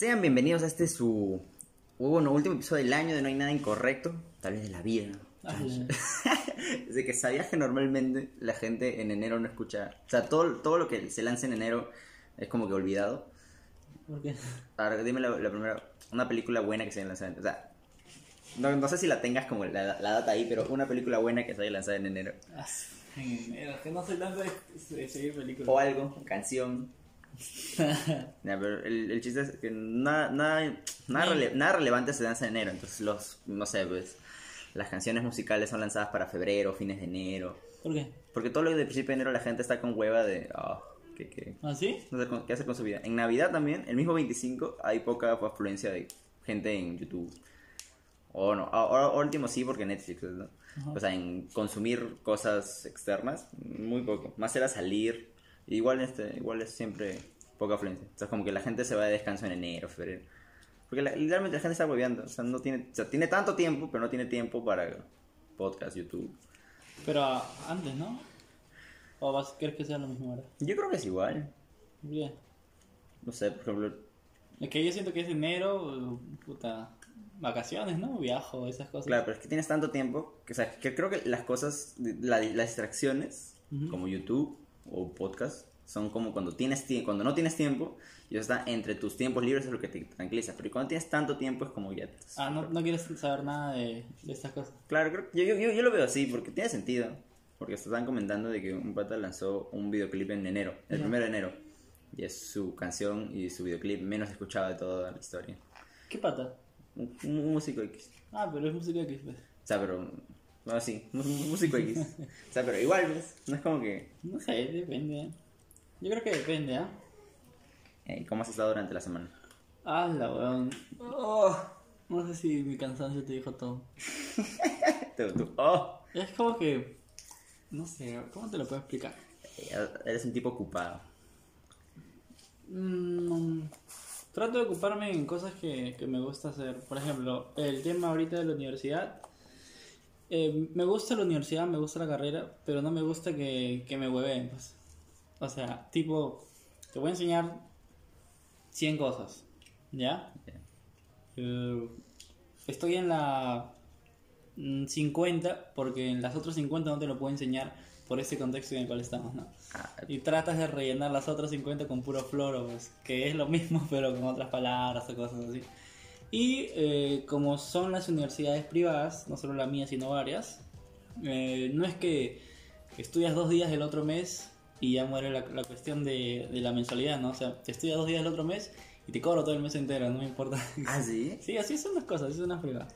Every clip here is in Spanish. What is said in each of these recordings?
Sean bienvenidos a este su bueno, último episodio del año de No hay nada incorrecto, tal vez de la vida. Desde que sabías que normalmente la gente en enero no escucha, o sea, todo, todo lo que se lanza en enero es como que olvidado. ¿Por qué? Ahora, dime la, la primera, una película buena que se haya lanzado en O sea, no, no sé si la tengas como la, la data ahí, pero una película buena que se haya lanzado en enero. Ah, En enero, que no tanto de, de seguir películas. O algo, canción. Pero el, el chiste es que nada, nada, nada, rele- nada relevante se lanza en enero. Entonces, los, no sé, pues, las canciones musicales son lanzadas para febrero, fines de enero. ¿Por qué? Porque todo lo de principio de enero la gente está con hueva de, ah, ¿qué, qué? ¿Ah, sí? No sé qué hacer con su vida. En Navidad también, el mismo 25, hay poca afluencia de gente en YouTube. O no, ahora último sí porque Netflix, ¿no? O sea, en consumir cosas externas, muy poco. Más era salir. Igual este, igual es siempre poca afluencia. O sea, como que la gente se va de descanso en enero, febrero. Porque la- literalmente la gente está hueveando. O sea, no tiene, o sea, tiene tanto tiempo, pero no tiene tiempo para podcast, YouTube. Pero ah, antes, ¿no? ¿O vas, crees que sea lo mismo ahora? Yo creo que es igual. Bien. No sé, por ejemplo, Es que yo siento que es enero, puta, vacaciones, ¿no? Viajo, esas cosas. Claro, pero es que tienes tanto tiempo que, o sea, que creo que las cosas, la- las distracciones, Ujú. como YouTube o podcast, son como cuando tienes tie- cuando no tienes tiempo, y está entre tus tiempos libres es lo que te tranquiliza. Pero cuando tienes tanto tiempo es como ya. te- Ah, ¿no, no quieres saber nada de, de estas cosas. Claro, creo, yo, yo, yo, lo veo así, porque tiene sentido. Porque están comentando de que un pata lanzó un videoclip en enero, el Ya. primero de enero. Y es su canción y su videoclip menos escuchado de toda la historia. ¿Qué pata? Un, un músico X. Ah, pero es música que pues. O sea, pero. Bueno, sí, un un músico X. O sea, pero igual, ¿ves? No es como que. No sé, depende. Yo creo que depende, ¿ah? eh, ¿Cómo has estado durante la semana? Ah, la weón. Oh, no sé si mi cansancio te dijo todo. Tú, tú- oh, Es como que. No sé, ¿cómo te lo puedo explicar? eh, eres un tipo ocupado. Mm, trato de ocuparme en cosas que, que me gusta hacer. Por ejemplo, el tema ahorita de la universidad. Eh, me gusta la universidad, me gusta la carrera, pero no me gusta que, que me hueveen. Pues. O sea, tipo, te voy a enseñar 100 cosas, ¿ya? Eh, estoy en la mm, 50 porque en las otras 50 no te lo puedo enseñar por ese contexto en el cual estamos, ¿no? Ah, Y tratas de rellenar las otras 50 con puro floro, pues, que es lo mismo pero con otras palabras o cosas así. Y eh, como son las universidades privadas, no solo la mía sino varias, eh, no es que estudias dos días el otro mes y ya muere la, la cuestión de, de la mensualidad, ¿no? O sea, te estudias dos días el otro mes y te cobro todo el mes entero, no me importa. ¿Ah, sí? Sí, así son las cosas, así son las privadas.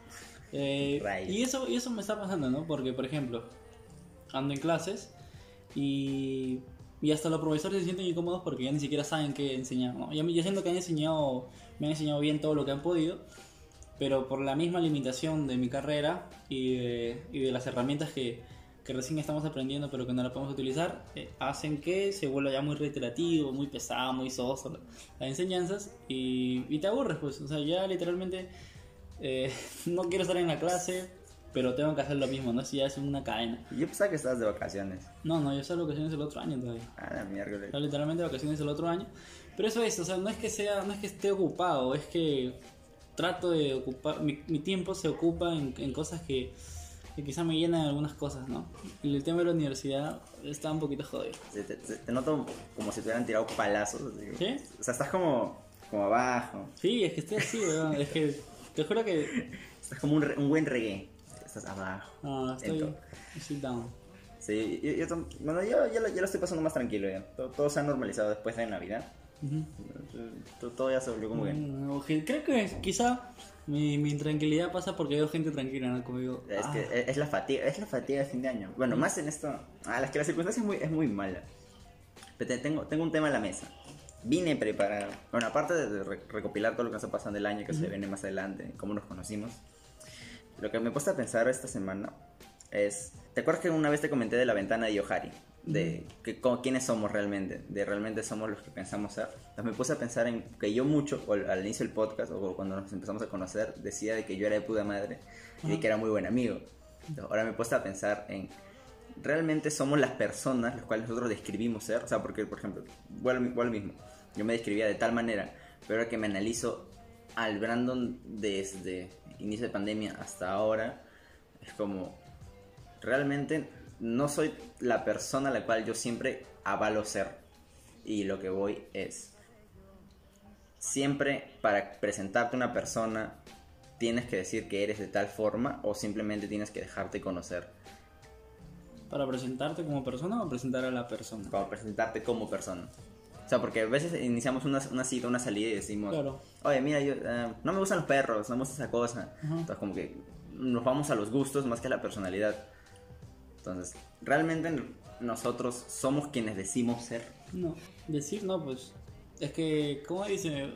Eh, y eso, y eso me está pasando, ¿no? Porque, por ejemplo, ando en clases y, y hasta los profesores se sienten incómodos porque ya ni siquiera saben qué enseñar, ¿no? Ya, ya siento que han enseñado, me han enseñado bien todo lo que han podido, pero por la misma limitación de mi carrera y de, y de las herramientas que, que recién estamos aprendiendo pero que no las podemos utilizar, eh, hacen que se vuelva ya muy reiterativo, muy pesado, muy soso la- las enseñanzas y, y te aburres, pues, o sea, ya literalmente eh, no quiero estar en la clase, pero tengo que hacer lo mismo, ¿no? Si ya es una cadena. Yo pensaba que estabas de vacaciones. No, no, yo salgo vacaciones el otro año todavía. Ah, la. Yo literalmente vacaciones el otro año. Pero eso es, o sea, no es que sea, no es que esté ocupado, es que trato de ocupar, mi, mi tiempo se ocupa en, en cosas que, que quizá me llenan algunas cosas, ¿no? Y el tema de la universidad está un poquito jodido. Se- Te, te- noto como si te hubieran tirado palazos. así. ¿Sí? O sea, estás como, como abajo. Sí, es que estoy así, weón. Es que te juro que Estás como un, un buen reggae. Estás abajo. no, estoy, estoy down. Sí, yo, yo bueno, yo ya lo, ya lo estoy pasando más tranquilo ya. Todo, todo se ha normalizado después de Navidad. Ujú. Todo, todo ya se volvió como que... Mm, Creo que quizá mi, mi intranquilidad pasa porque veo gente tranquila, ¿no? Como digo, Es ah, que es, es la fatiga, es la fatiga de fin de año. Bueno, más en esto. Ah, las que la circunstancia es muy, es muy mala. Pero te- tengo, tengo un tema en la mesa. vine preparado. Bueno, aparte de re- recopilar todo lo que nos ha pasado en el año, que se viene más adelante, cómo nos conocimos, lo que me he puesto a pensar esta semana es. ¿Te acuerdas que una vez te comenté de la ventana de Yohari? De que, co- quiénes somos realmente, de realmente somos los que pensamos ser. Entonces me puse a pensar en que yo mucho, al, al inicio del podcast, o cuando nos empezamos a conocer, decía de que yo era de puta madre y que era muy buen amigo. Entonces, ahora me he puesto a pensar en realmente somos las personas las cuales nosotros describimos ser. O sea, porque, por ejemplo, vuelvo, vuelvo al mismo. Yo me describía de tal manera, pero ahora que me analizo al Brandon desde inicio de pandemia hasta ahora, es como, realmente no soy la persona a la cual yo siempre avalo ser. Y lo que voy es, siempre para presentarte una persona, tienes que decir que eres de tal forma o simplemente tienes que dejarte conocer. ¿Para presentarte como persona o presentar a la persona? como presentarte como persona. O sea, porque a veces iniciamos una, una cita, una salida y decimos, Claro. oye, mira, yo, eh, no me gustan los perros, no me gusta esa cosa. Ajá. Entonces, como que nos vamos a los gustos más que a la personalidad. Entonces, realmente nosotros somos quienes decimos ser. No, decir no, pues. Es que, ¿cómo dice?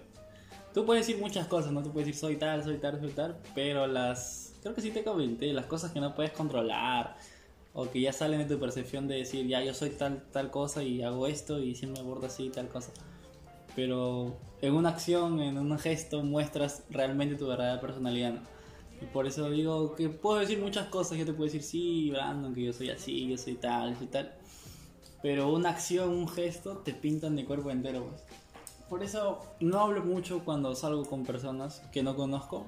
Tú puedes decir muchas cosas, ¿no? Tú puedes decir soy tal, soy tal, soy tal, pero las. Creo que sí te comenté, las cosas que no puedes controlar, o que ya salen de tu percepción de decir, ya yo soy tal, tal cosa y hago esto y siempre me abordo así, tal cosa. Pero en una acción, en un gesto, muestras realmente tu verdadera personalidad, ¿no? Y por eso digo que puedo decir muchas cosas, yo te puedo decir, sí, Brandon, que yo soy así, yo soy tal, soy tal. Pero una acción, un gesto, te pintan de cuerpo entero, pues. Por eso no hablo mucho cuando salgo con personas que no conozco.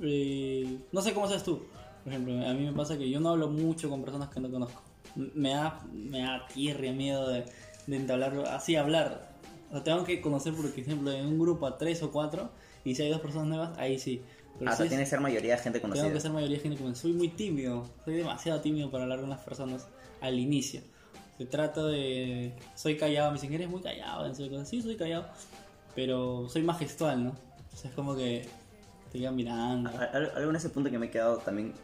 Eh, no sé cómo seas tú. Por ejemplo, a mí me pasa que yo no hablo mucho con personas que no conozco. Me da, me da tierra, miedo de, de entablarlo, así hablar. O tengo que conocer, por ejemplo, en un grupo a tres o cuatro, y si hay dos personas nuevas, ahí sí. Pero Hasta si es- tiene que ser mayoría de gente conocida. tengo que ser mayoría de gente como soy muy tímido, soy demasiado tímido para hablar con las personas al inicio. Se trata de soy callado, me dicen eres muy callado, en serio, sí soy callado, pero soy más gestual, ¿no? O sea, es como que te quedan mirando. Algo en ese punto que me he quedado también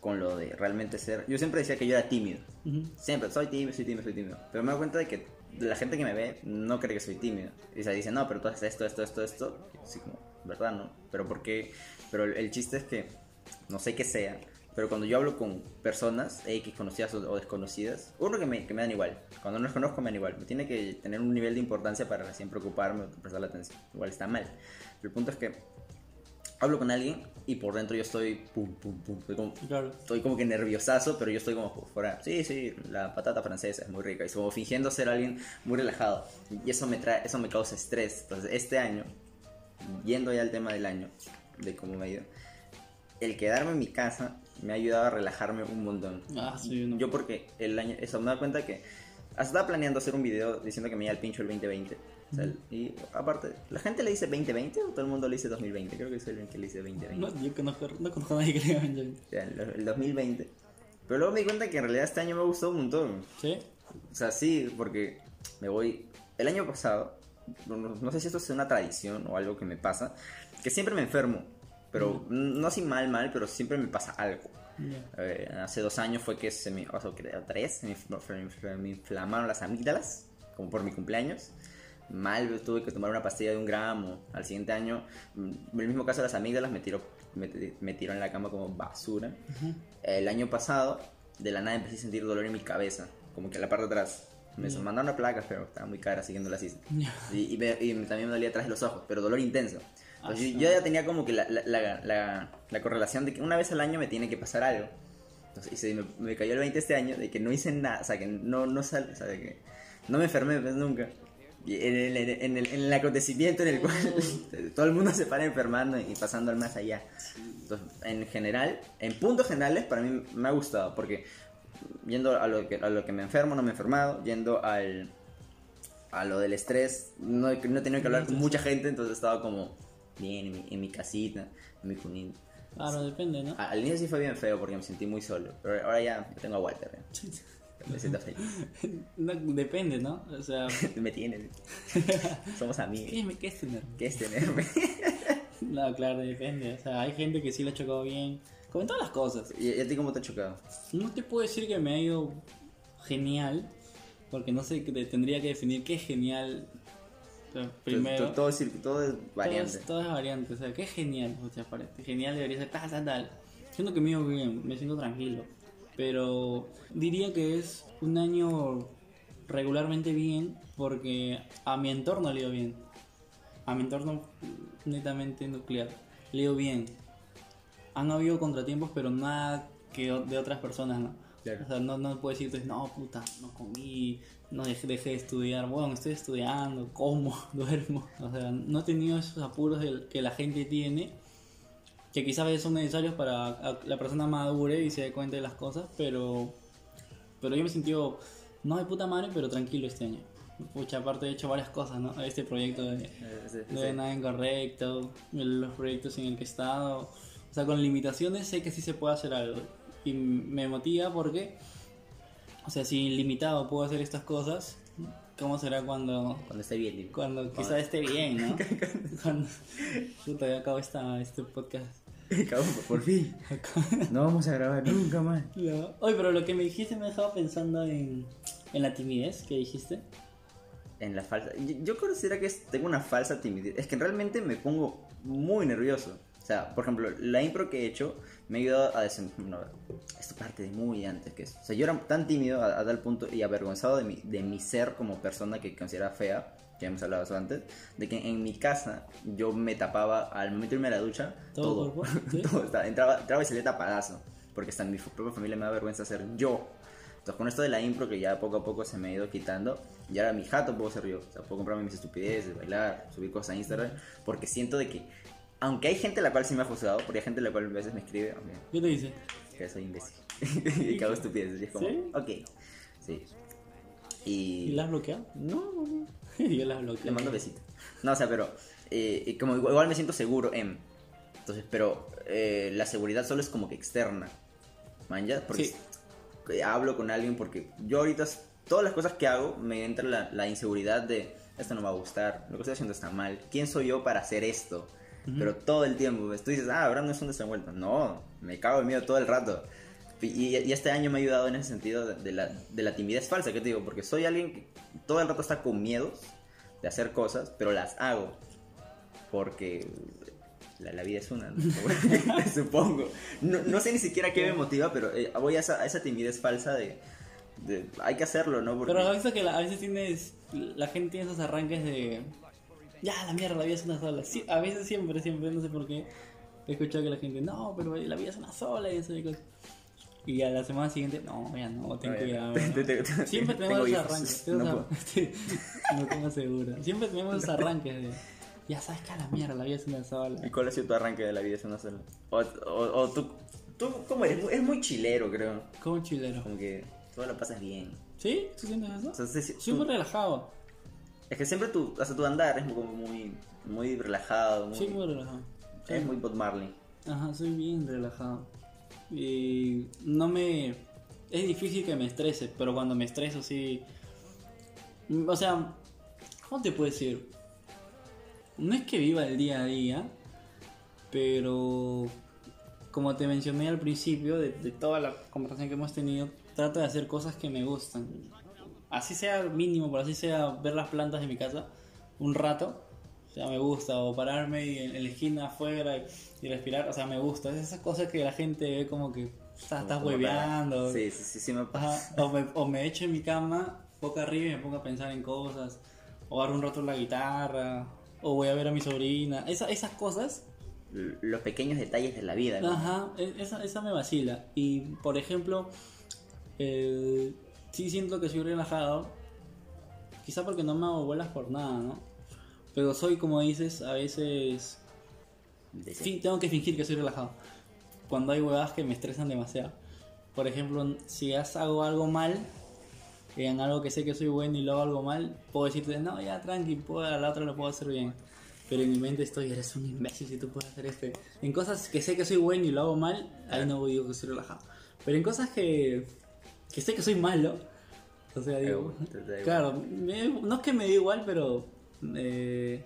con lo de realmente ser. Yo siempre decía que yo era tímido. Siempre, soy tímido, soy tímido, soy tímido. Pero me doy cuenta de que la gente que me ve no cree que soy tímido. Y se dice, no, pero tú haces esto, esto, esto, esto. Así como, ¿verdad? ¿No? Pero porque, pero el, chiste es que, no sé qué sea, pero cuando yo hablo con personas, X conocidas o, o desconocidas, uno que me, que me dan igual. Cuando no los conozco me dan igual. Me tiene que tener un nivel de importancia para recién preocuparme o prestarle atención. Igual está mal. Pero el punto es que hablo con alguien y por dentro yo estoy pum, pum, pum. Estoy como, Claro. estoy como que nerviosazo, pero yo estoy como por fuera. Sí, sí, la patata francesa es muy rica. Y como fingiendo ser alguien muy relajado. Y eso me trae, eso me causa estrés. Entonces, este año, yendo ya al tema del año, de cómo me ha ido, el quedarme en mi casa me ha ayudado a relajarme un montón. Ah, sí, no. Yo porque el año, eso me da cuenta que hasta estaba planeando hacer un video diciendo que me iba al pincho el 2020. O sea, y aparte, ¿la gente le dice 2020 o todo el mundo le dice 2020? Creo que soy el que le dice 2020. No, yo conozco, no conozco a nadie que le diga Benjamin. O sea, el, el 2020. Pero luego me di cuenta que en realidad este año me ha gustado un montón. ¿Sí? O sea, sí, porque me voy... El año pasado, no, no- sé si esto es una tradición o algo que me pasa, que siempre me enfermo. Pero no así mal, mal, pero siempre me pasa algo. Ya. Eh, hace dos años fue que se me... O sea, tres, se me, me inflamaron las amígdalas, como por mi cumpleaños. Mal, tuve que tomar una pastilla de un gramo. Al siguiente año, mm, el mismo caso de las amígdalas, me tiró, me, me tiró en la cama como basura. El año pasado, de la nada empecé a sentir dolor en mi cabeza, como que en la parte de atrás. Me Ya. mandaron una placa, pero estaba muy cara siguiendo la así. Ya. Y, y me- y también me dolía atrás de los ojos, pero dolor intenso. Entonces, Ah, yo, yo ya tenía como que la, la, la, la- la correlación de que una vez al año me tiene que pasar algo. Entonces, y se me, me cayó el 20 este año de que no hice nada, o sea, que no, no sal, o sea, que no me enfermé pues, nunca. En el, en, el, en el acontecimiento en el cual todo el mundo se para enfermando y pasando al más allá. Entonces, en general, en puntos generales, para mí me ha gustado, porque yendo a lo que, a lo que me enfermo, no me he enfermado, yendo al, a lo del estrés, no, he- no he tenido que hablar con mucha gente, entonces estaba como bien en mi, en mi casita, en mi cunito. Claro, depende, ¿no? Al inicio sí fue bien feo porque me sentí muy solo, pero ahora ya tengo a Walter, ¿eh? Me siento feliz. No, depende, ¿no? O sea, me tiene, somos amigos. ¿qué, qué es tener? ¿Qué es tenerme? No, claro, depende. O sea, hay gente que sí le ha chocado bien. Como en todas las cosas. ¿Y y a ti cómo te ha chocado? No te puedo decir que me ha ido genial, porque no sé, que te- tendría que definir qué es genial O sea, Todo- primero. todo, todo es todo es variante. Todo es, todo es variante, o sea, que genial, o sea, genial, debería ser tal, tal, tal. Siento que me iba bien, me siento tranquilo, pero diría que es un año regularmente bien porque a mi entorno le dio bien, a mi entorno netamente nuclear, le dio bien. Han habido contratiempos, pero nada que de otras personas, ¿no? Claro. O sea, no, no puedo decirte, no, puta, no comí, no dejé, dejé de estudiar. Bueno, estoy estudiando, como, duermo. O sea, no he tenido esos apuros que la gente tiene, que quizás a veces son necesarios para a- la persona madure y se dé cuenta de las cosas, pero, pero yo me sentido, no de puta madre, pero tranquilo este año. Pucha, aparte he hecho varias cosas, ¿no? Este proyecto de, Eh, sí, sí, sí. nada incorrecto, los proyectos en el que he estado. O sea, con limitaciones sé que sí se puede hacer algo. Y me motiva porque, o sea, si limitado puedo hacer estas cosas, ¿cómo será cuando, Cuando esté bien, digo. cuando quizá esté bien, no? cuando, puta, ya acabo esta, este podcast. Cabrón, por fin. No vamos a grabar nunca más. No. Oye, pero lo que me dijiste me dejaba pensando en, en la timidez que dijiste. En la falsa. Yo, yo considero que es- tengo una falsa timidez. Es que realmente me pongo muy nervioso. Sea, por ejemplo, la impro que he hecho me ha ayudado a desenvolver. Esto parte de muy antes que eso. O sea, yo era tan tímido a, a tal punto y avergonzado de mi, de mi ser como persona que considera fea, que hemos hablado eso antes, de que en mi casa yo me tapaba al momento de irme a la ducha Todo todo. estaba- entraba, entraba y salía tapadazo. Porque hasta en mi propia familia me da vergüenza ser yo. Entonces con esto de la impro que ya poco a poco se me ha ido quitando, y ahora mi jato puedo ser yo. O sea, puedo comprarme mis estupideces, bailar, subir cosas a Instagram, porque siento de que, aunque hay gente a la cual sí me ha juzgado, porque hay gente la cual a veces me escribe, aunque ¿Qué te dice? que soy imbécil y que hago estupideces, y es como, ¿Sí? ok, sí. ¿Y Y... la has bloqueado? No, no. Yo la bloqueé. Le mando besitos. No, o sea, pero eh, como igual, igual me siento seguro en. Entonces, pero eh, la seguridad solo es como que externa. ¿Man ya? Porque Sí. que hablo con alguien porque yo ahorita todas las cosas que hago me entra la, la inseguridad de esto no me va a gustar, lo que estoy haciendo está mal, ¿quién soy yo para hacer esto? Pero todo el tiempo, pues, tú dices, ah, Brandon es un desenvuelto. No, me cago en miedo todo el rato. Y, y- este año me ha ayudado en ese sentido de, la, de la timidez falsa, que te digo, porque soy alguien que todo el rato está con miedos de hacer cosas, pero las hago. Porque la, la vida es una, ¿no? supongo. No, no sé ni siquiera qué me motiva, pero eh, voy a esa, a esa timidez falsa de, de, Hay que hacerlo, ¿no? Porque, Pero has visto que la- a veces tienes. La gente tiene esos arranques de. Ya, la mierda, la vida es una sola. Sí, a veces siempre, siempre, no sé por qué. He escuchado que la gente, no, pero la vida es una sola y eso y cosas. Y a la semana siguiente, no, ya no, ten cuidado. Siempre tenemos esos arranques. No tengo seguro. Siempre tenemos esos arranques de. Ya sabes que a la mierda, la vida es una sola. ¿Y cuál ha sido tu arranque de la vida es una sola? O, o, o tú, tú, ¿cómo eres? Es muy chilero, creo. Como chilero. Como que todo lo pasas bien. ¿Sí? ¿Tú sientes eso? O sea, sí, sí, Soy tú- muy relajado. Es que siempre tu, hasta tu andar es como muy, muy relajado. Muy, Soy muy relajado. Es muy Bob Marley. Ajá, soy bien relajado. Y no me... Es difícil que me estrese, pero cuando me estreso sí... O sea, ¿cómo te puedo decir? No es que viva el día a día, pero como te mencioné al principio de, de toda la conversación que hemos tenido, trato de hacer cosas que me gustan. Así sea mínimo, por así sea ver las plantas de mi casa un rato, o sea, me gusta, o pararme y en, en la esquina afuera y, y respirar, o sea, me gusta. Es esas cosas que la gente ve como que estás, estás hueveando. Sí, sí, sí, sí me pasa. Ajá, o, me, o me echo en mi cama, boca arriba y me pongo a pensar en cosas, o agarro un rato la guitarra, o voy a ver a mi sobrina. Esa, esas cosas L- Los pequeños detalles de la vida. ¿no? Ajá, e- esa, esa me vacila. Y por ejemplo, eh, sí siento que soy relajado. Quizá porque no me hago bolas por nada, ¿no? Pero soy, como dices, a veces. Fin- tengo que fingir que soy relajado. Cuando hay huevadas que me estresan demasiado. Por ejemplo, si hago algo mal, en algo que sé que soy bueno y lo hago algo mal, puedo decirte, no, ya tranqui, puedo, a la otra lo puedo hacer bien. Pero en mi mente estoy, eres un imbécil si tú puedes hacer este. En cosas que sé que soy bueno y lo hago mal, ahí no digo que soy relajado. Pero en cosas que, que sé que soy malo, o sea, digo, claro, me- no es que me dé igual, pero eh,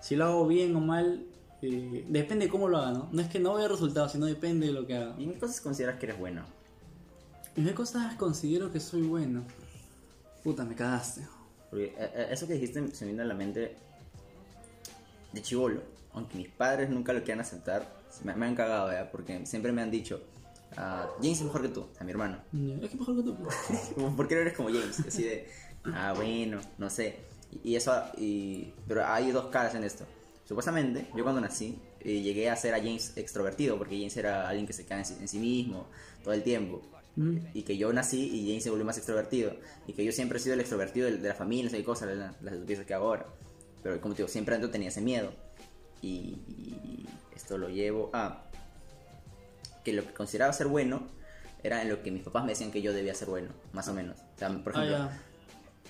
si lo hago bien o mal, eh, depende de cómo lo haga, ¿no? No es que no vea resultados, sino depende de lo que haga. ¿Y en qué cosas consideras que eres bueno? ¿En qué cosas considero que soy bueno? Puta, me cagaste. Porque eh, eh, eso que dijiste se me vino a la mente de chivolo. Aunque mis padres nunca lo quieran aceptar, me, me han cagado, ¿ya? Porque siempre me han dicho, ah, James es mejor que tú, a mi hermano. Es que mejor que tú. ¿Por qué no eres como James? Así de, ah, bueno, no sé. Y, y eso, y, pero hay dos caras en esto. Supuestamente, yo cuando nací, eh, llegué a ser a James extrovertido, porque James era alguien que se queda en sí, en sí mismo todo el tiempo. Mm. Y que yo nací y James se volvió más extrovertido. Y que yo siempre he sido el extrovertido de, de la familia, esas cosas, las, las estupideces que hago ahora. Pero como te digo, siempre antes tenía ese miedo. Y, y esto lo llevo a que lo que consideraba ser bueno era en lo que mis papás me decían que yo debía ser bueno, más o menos. O sea, por Ah, ejemplo, ya.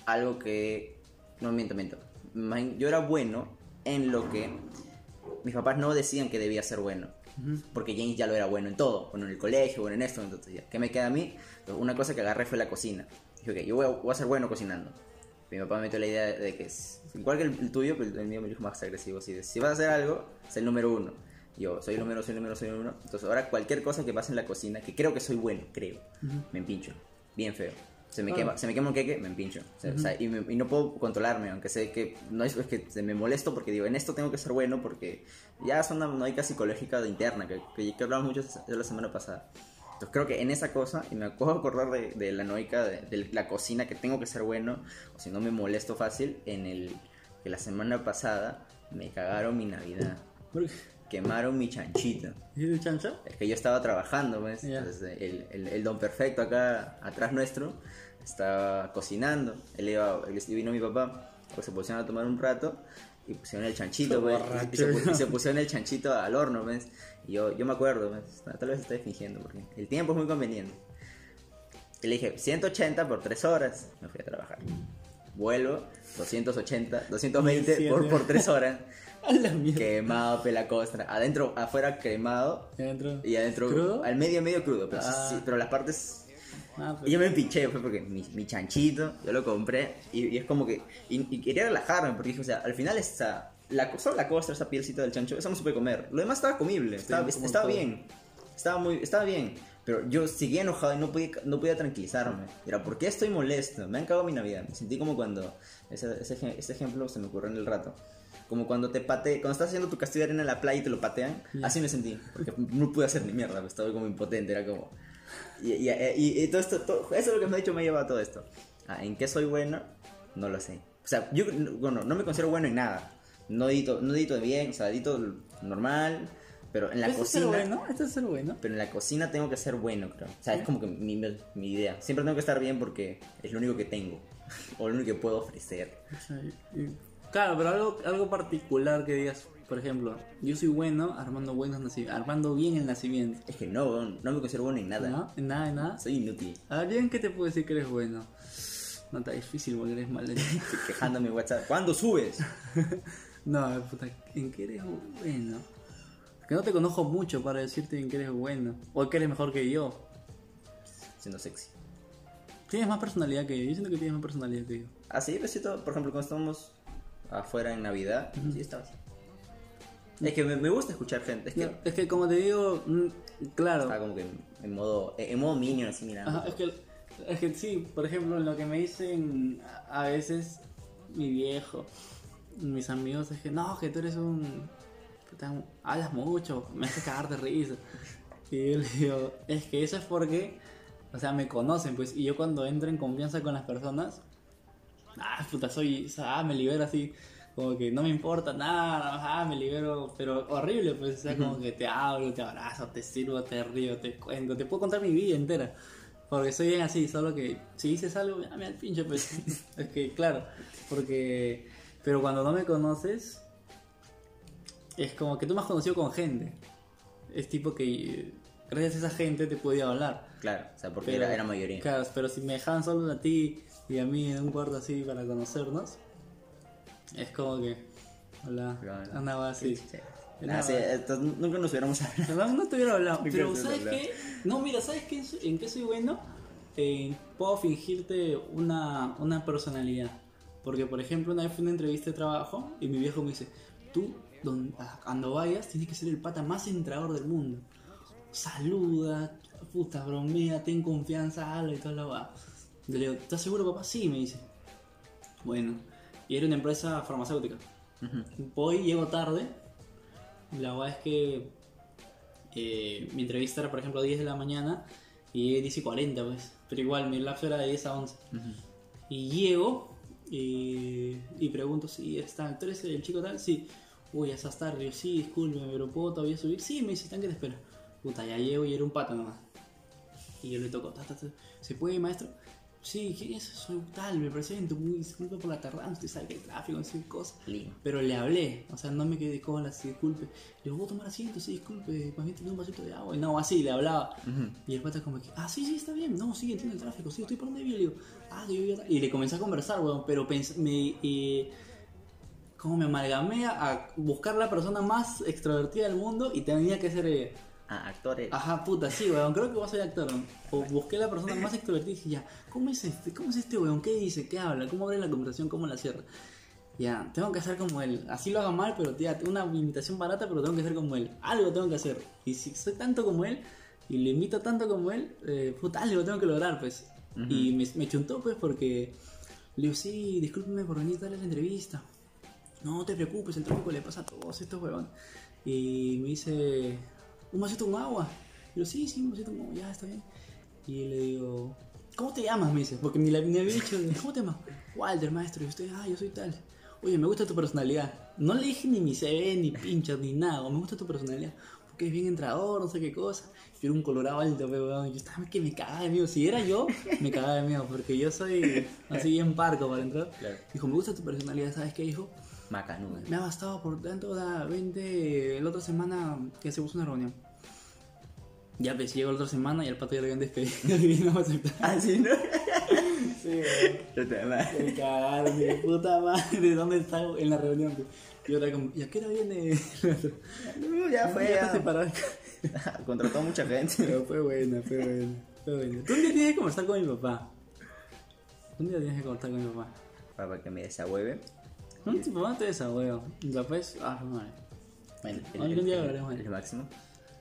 algo que. No, miento, miento. Yo era bueno en lo que mis papás no decían que debía ser bueno. Ujú. Porque James ya lo era bueno en todo. Bueno, en el colegio, bueno, en esto. Entonces, ya, ¿qué me queda a mí? Entonces, una cosa que agarré fue la cocina. Dije, ok, yo voy a, voy a ser bueno cocinando. Mi papá me metió la idea de que, es, igual que el, el tuyo, pero el mío me dijo más agresivo. Así de, si vas a hacer algo, es el número uno. Yo soy el número, soy el número, soy el número. Entonces, ahora cualquier cosa que pase en la cocina, que creo que soy bueno, creo, me empincho. Bien feo. Se me, Ah. quema, se me quema un queque, me empincho. O sea, o sea, y, me- y no puedo controlarme, aunque sé que no es, es que me molesto porque digo, en esto tengo que ser bueno porque ya es una noica psicológica de interna que, que, que hablamos mucho de la semana pasada. Entonces creo que en esa cosa, y me de acordar de, de la noica de, de la cocina que tengo que ser bueno, o si no me molesto fácil, en el que la semana pasada me cagaron mi Navidad, ¿Por qué? Quemaron mi chanchito. ¿Hiciste chancho? Es que yo estaba trabajando, pues. Entonces, el, el, el don perfecto acá atrás nuestro estaba cocinando. Él iba, él vino mi papá, pues se pusieron a tomar un rato y pusieron el chanchito, pues. Y, y se, y se pusieron el chanchito al horno, pues. Y yo, yo me acuerdo, pues. Tal vez estoy fingiendo porque el tiempo es muy conveniente. Y le dije, 180 por 3 horas. Me fui a trabajar. Vuelvo, 280, 220 por, por 3 horas. A la mierda. Quemado, pelacostra. Adentro, afuera quemado. ¿Y adentro? Y adentro, ¿Crudo? al medio, medio crudo. Pero, sí- Ah. sí, pero las partes. Ah, pues. Y yo me pinché, fue porque mi, mi chanchito, yo lo compré. Y, y es como que. Y, y quería relajarme, porque dije, o sea, al final está. La, solo la costra, esa pielcita del chancho, eso no se puede comer. Lo demás estaba comible, estaba, como estaba bien. Estaba muy, estaba bien. Pero yo seguía enojado y no podía, no podía tranquilizarme. Era, ¿por qué estoy molesto? Me han cagado mi Navidad. Me sentí como cuando. Ese, ese, ese ejemplo se me ocurrió en el rato. Como cuando te pate, cuando estás haciendo tu castillo de arena en la playa y te lo patean. Así me sentí. Porque no pude hacer ni mierda. Estaba como impotente. Era como. Y, y, y- y todo esto, todo- eso es lo que me ha dicho me ha llevado a todo esto. Ah, ¿En qué soy bueno? No lo sé. O sea, yo no- bueno, no me considero bueno en nada. No edito, no edito bien, o sea, edito normal. Pero en la ¿Esto es ser cocina. bueno? ¿Esto es ser bueno? Pero en la cocina tengo que ser bueno, creo. O sea, es como que mi, mi idea. Siempre tengo que estar bien porque es lo único que tengo. o lo único que puedo ofrecer. Claro, pero algo, algo particular que digas, por ejemplo, yo soy bueno armando buenos armando bien el nacimiento. Es que no, no me considero bueno en nada. ¿No? En nada, en nada. Soy inútil. A ver, ¿en qué te puedo decir que eres bueno? No está difícil porque eres mal. Quejándome WhatsApp. ¿Cuándo subes? No, puta, ¿en qué eres bueno? Que no te conozco mucho para decirte en qué eres bueno. O que eres mejor que yo. Siendo sexy. Tienes más personalidad que yo. Yo siento que tienes más personalidad que yo. Así, besito, por ejemplo, cuando estamos afuera en Navidad, sí estaba así. Es que me, me gusta escuchar gente. Es que No, es que como te digo, mm, claro. estaba como que en, modo en modo minion así mirando. Ajá, es que, es que sí, por ejemplo, lo que me dicen a veces mi viejo, mis amigos, es que no, que tú eres un. Hablas mucho, me haces cagar de risa. Y yo le digo, es que eso es porque, o sea, me conocen, pues, y yo cuando entro en confianza con las personas, ah, puta, soy, o sea, ah, me libero así, como que no me importa nada, ah, me libero, pero horrible, pues, o sea, como que te hablo, te abrazo, te sirvo, te río, te cuento, te puedo contar mi vida entera. Porque soy bien así, solo que si dices algo, ya me al pinche, pues. es que, claro, porque. Pero cuando no me conoces, es como que tú me has conocido con gente. Es tipo que gracias a esa gente te podía hablar. Claro, o sea, porque Pero- era, era mayoría. Claro, pero si me dejaban solo a ti y a mí en un cuarto así para conocernos, es como que. Hola, Claro. andaba así. Sí. Nada. Sí, nunca nos hubiéramos hablado. No, no estuviera hablando. Nunca Pero ¿sabes hablando. qué? No, mira, ¿sabes qué? en qué soy bueno? Eh, puedo fingirte una, una personalidad. Porque, por ejemplo, una vez fui a una entrevista de trabajo y mi viejo me dice, tú, don- a- cuando vayas, tienes que ser el pata más entrador del mundo. Saluda, puta, bromea, ten confianza, habla y toda la va. Yo le digo, ¿estás seguro, papá? Sí, me dice. Bueno, y era una empresa farmacéutica. Voy, llego tarde. La verdad es que eh, mi entrevista era, por ejemplo, a 10 de la mañana y llegué 10 y 40, pues. Pero igual, mi lapso era de 10 a 11. Y llego y pregunto si está, ¿tú eres el chico tal? Sí. Uy, ya estás tarde. Yo, sí, disculpe, pero ¿puedo todavía subir? Sí, me dice, están que te espero. Puta, ya llego y era un pato nomás. Y yo le toco, ta, ta, ta. ¿se puede, maestro? Sí, ¿quién es? Soy tal, me presento, muy disculpe por la tardanza, usted sabe que el tráfico, no sé qué cosa. Lima. Pero le hablé, o sea, no me quedé con la sí, disculpe. Le digo, ¿puedo tomar asiento? Sí, disculpe, más bien tiene un vasito de agua. Y no, así, le hablaba. Y el pata como que, ah, sí, sí, está bien. No, sí, entiendo el tráfico, sí, estoy por donde vivo. Le digo, ah, yo tal". Y le comencé a conversar, weón, pero pens me... Eh, como me amalgamé a buscar la persona más extrovertida del mundo y tenía que ser... eh, Ah, actores. Ajá, puta, sí, weón, creo que voy a ser actor. O busqué la persona más extrovertida y dije, ya, ¿cómo es este? ¿Cómo es este weón? ¿Qué dice? ¿Qué habla? ¿Cómo abre la conversación? ¿Cómo la cierra? Ya, tengo que hacer como él. Así lo haga mal, pero tía, tengo una imitación barata, pero tengo que ser como él. Algo tengo que hacer. Y si soy tanto como él, y le imito tanto como él, eh, puta, algo tengo que lograr, pues. Y me, me chuntó, pues, porque le digo, sí, discúlpeme por venir a darle la entrevista. No te preocupes, el tráfico le pasa a todos estos huevón. Y me dice, ¿un vasito con agua? Y yo, sí, sí, un vasito con agua, ya está bien. Y le digo, ¿cómo te llamas? Me dice, porque ni le había dicho, ¿cómo te llamas? Walter, maestro. Y usted, ah, yo soy tal. Oye, me gusta tu personalidad. No le dije ni mi CV, ni pinchas, ni nada. Me gusta tu personalidad. Porque es bien entrador, no sé qué cosa. Yo era un colorado alto, pero yo estaba que me cagaba de miedo. Si era yo, me cagaba de miedo, porque yo soy así bien parco para entrar. Claro. Dijo, me gusta tu personalidad, ¿sabes qué, hijo? Macanuda. Me ha bastado por tanto, da 20 la otra semana que se puso una reunión. Ya pues llegó la otra semana y al pato ya lo habían despedido y no me aceptaron. Ah, sí, ¿no? Sí. Me cagaron, mi puta madre, ¿de dónde está en la reunión? Y yo era como, ¿y a qué hora viene? No, ya fue. ya. Contrató mucha gente. Pero fue buena, fue buena, fue buena. Tú un día tienes que conversar con mi papá. Un día tienes que conversar con mi papá. Para que me desahueve. No, tu papá no te desahueva. Mi papá es... Ah, madre. Bueno, Algún día hablaremos de el, máximo.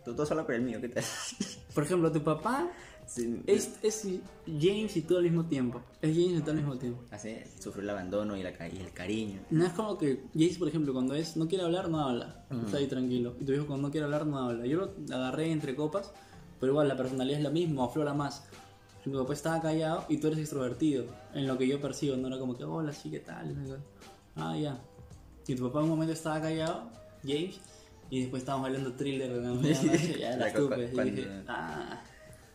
Tú, tú solo por el mío, ¿qué tal? Por ejemplo, tu papá Sí, es, es James y tú al mismo tiempo. Es James y tú al mismo tiempo. Así, sufrió el abandono y, la, y el cariño. No es como que James, por ejemplo, cuando es no quiere hablar, no habla. Está ahí tranquilo. Y tu hijo cuando no quiere hablar, no habla. Yo lo agarré entre copas, pero igual la personalidad es la misma, aflora más. Mi papá estaba callado y tú eres extrovertido. En lo que yo percibo, no era como que, hola, sí, ¿qué tal? Ah, ya. Y tu papá en un momento estaba callado, James, y después estábamos hablando thriller de la medianoche, ya la estupe. Y dije, ah,